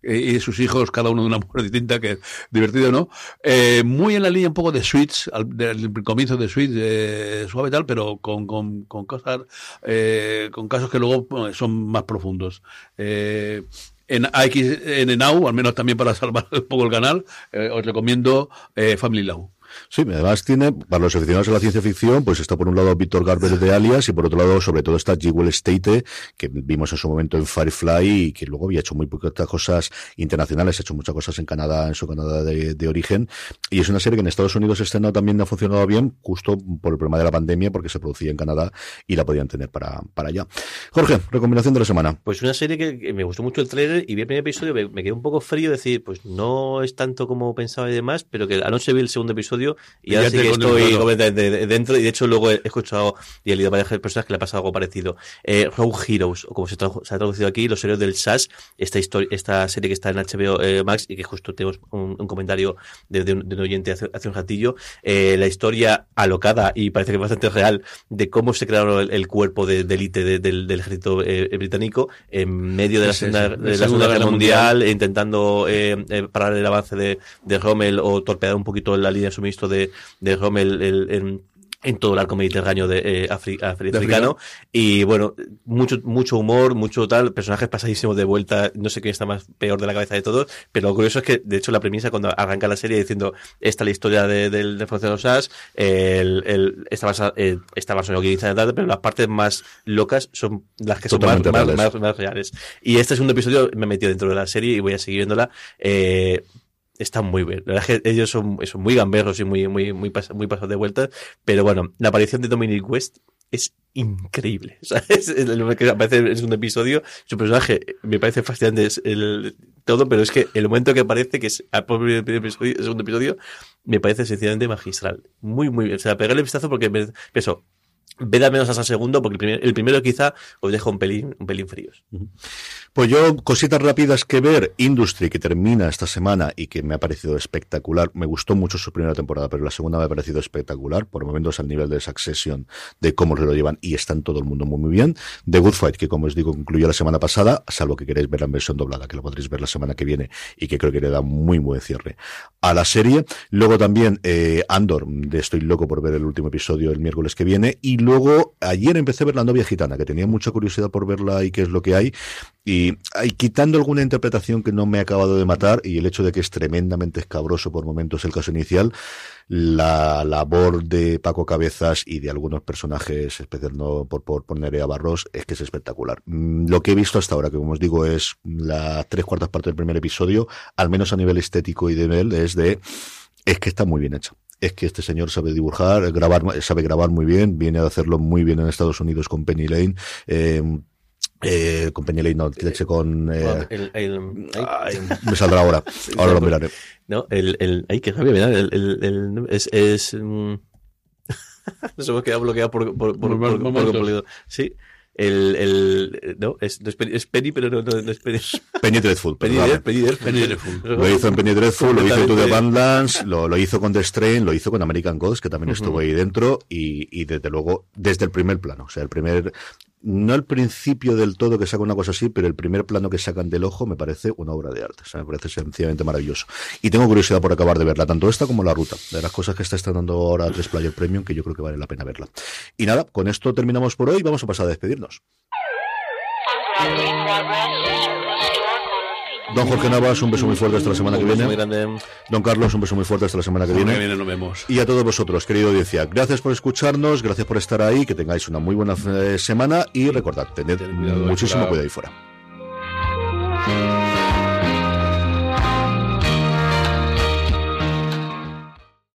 S3: que- y sus hijos cada uno de una mujer distinta que divertido no Eh, muy en la línea un poco de Switch al, del comienzo de Switch eh, suave tal pero con, con, con cosas eh, con casos que luego son más profundos eh, en AX, en Now, al menos también para salvar un poco el canal, eh, os recomiendo eh, Family Law.
S1: Sí, además tiene, para los aficionados a la ciencia ficción, pues está por un lado Víctor Garber de Alias y por otro lado, sobre todo, está Jewel State, que vimos en su momento en Firefly y que luego había hecho muy pocas cosas internacionales, ha hecho muchas cosas en Canadá, en su Canadá de, origen. Y es una serie que en Estados Unidos estrenado también ha funcionado bien, justo por el problema de la pandemia, porque se producía en Canadá y la podían tener para, para allá. Jorge, recomendación de la semana.
S2: Pues una serie que, me gustó mucho el trailer y vi el primer episodio, me, me quedé un poco frío, decir, pues no es tanto como pensaba y demás, pero que anoche vi el segundo episodio y, ahora sí que estoy completamente dentro. Y de hecho, luego he escuchado y he leído varias personas que le ha pasado algo parecido. Eh, Rogue Heroes, o como se, ha traducido aquí, Los Héroes del SAS, esta, historia, esta serie que está en HBO eh, Max y que justo tenemos un, comentario de, un, oyente hace, un ratillo. Eh, la historia alocada y parece que bastante real de cómo se crearon el, cuerpo de, élite del, ejército eh, británico en medio de la, segunda, de la Segunda Guerra Mundial, intentando parar el avance de, de Rommel o torpedear un poquito la línea de suministro de, de Rommel el, en todo el arco mediterráneo de eh, africano. Y bueno mucho mucho humor mucho tal personajes pasadísimos de vuelta no sé quién está más peor de la cabeza de todos pero lo curioso es que de hecho la premisa cuando arranca la serie diciendo esta es la historia de, del de de los SAS el, el, está basado eh, está basado en pero las partes más locas son las que son más, más, más, reales. Y este segundo episodio me he metido dentro de la serie y voy a seguir viéndola. Eh, está muy bien. La verdad es que ellos son, son muy gamberros y muy, muy, muy, muy pasados de vuelta. Pero bueno, la aparición de Dominic West es increíble. O sea, es, lo que aparece en un episodio. Su personaje me parece fascinante el, todo, pero es que el momento que aparece, que es el primer episodio, el segundo episodio, me parece sencillamente magistral. Muy, muy bien. O sea, pegarle vistazo porque me, Ved al menos hasta el segundo, porque el, primero quizá os deja un pelín, un pelín fríos.
S1: Pues yo, cositas rápidas que ver. Industry, que termina esta semana y que me ha parecido espectacular. Me gustó mucho su primera temporada, pero la segunda me ha parecido espectacular. Por momentos al nivel de Succession, de cómo se lo llevan y está en todo el mundo muy, muy bien. The Good Fight, que como os digo, concluyó la semana pasada, salvo que queréis ver la versión doblada, que lo podréis ver la semana que viene y que creo que le da muy buen cierre a la serie. Luego también eh, Andor, de estoy loco por ver el último episodio el miércoles que viene. Luego ayer empecé a ver La novia gitana, que tenía mucha curiosidad por verla y qué es lo que hay. Y, quitando alguna interpretación que no me ha acabado de matar y el hecho de que es tremendamente escabroso por momentos el caso inicial, la labor de Paco Cabezas y de algunos personajes, especialmente por, por poner a Barros, es que es espectacular. Mm, lo que he visto hasta ahora, que como os digo, es las tres cuartas partes del primer episodio, al menos a nivel estético y de nivel, es de, es que está muy bien hecho es que este señor sabe dibujar, grabar, sabe grabar muy bien, viene a hacerlo muy bien en Estados Unidos con Penny Lane. Eh, eh, con Peña no, leche con... Eh, me saldrá ahora, ahora lo miraré.
S2: No, el, el, ay, qué rabia, el, el, el, es, es, um... nos hemos quedado bloqueado por, por, por, por, por, por Sí, el, el no, es, no es, Penny, es Penny, pero no, no, no es Penny.
S1: Penny Dreadful.
S2: Penny,
S1: vale.
S2: Penny, Penny Dreadful.
S1: Lo hizo en Penny Dreadful, lo hizo en To The Bandlands, lo, lo hizo con The Strain, lo hizo con American Gods, que también uh -huh. estuvo ahí dentro, y, y desde luego, desde el primer plano, o sea, el primer, no el principio del todo que saca una cosa así, pero el primer plano que sacan del ojo me parece una obra de arte. O sea, me parece sencillamente maravilloso. Y tengo curiosidad por acabar de verla, tanto esta como la ruta, de las cosas que está estrenando ahora tres Player Premium, que yo creo que vale la pena verla. Y nada, con esto terminamos por hoy vamos a pasar a despedirnos. Don Jorge Navas, un beso muy fuerte hasta la semana que viene. Don Carlos, un beso muy fuerte hasta la semana que viene.
S3: viene nos vemos.
S1: Y a todos vosotros, querido audiencia, gracias por escucharnos, gracias por estar ahí, que tengáis una muy buena semana y recordad, tened muchísimo cuidado ahí fuera.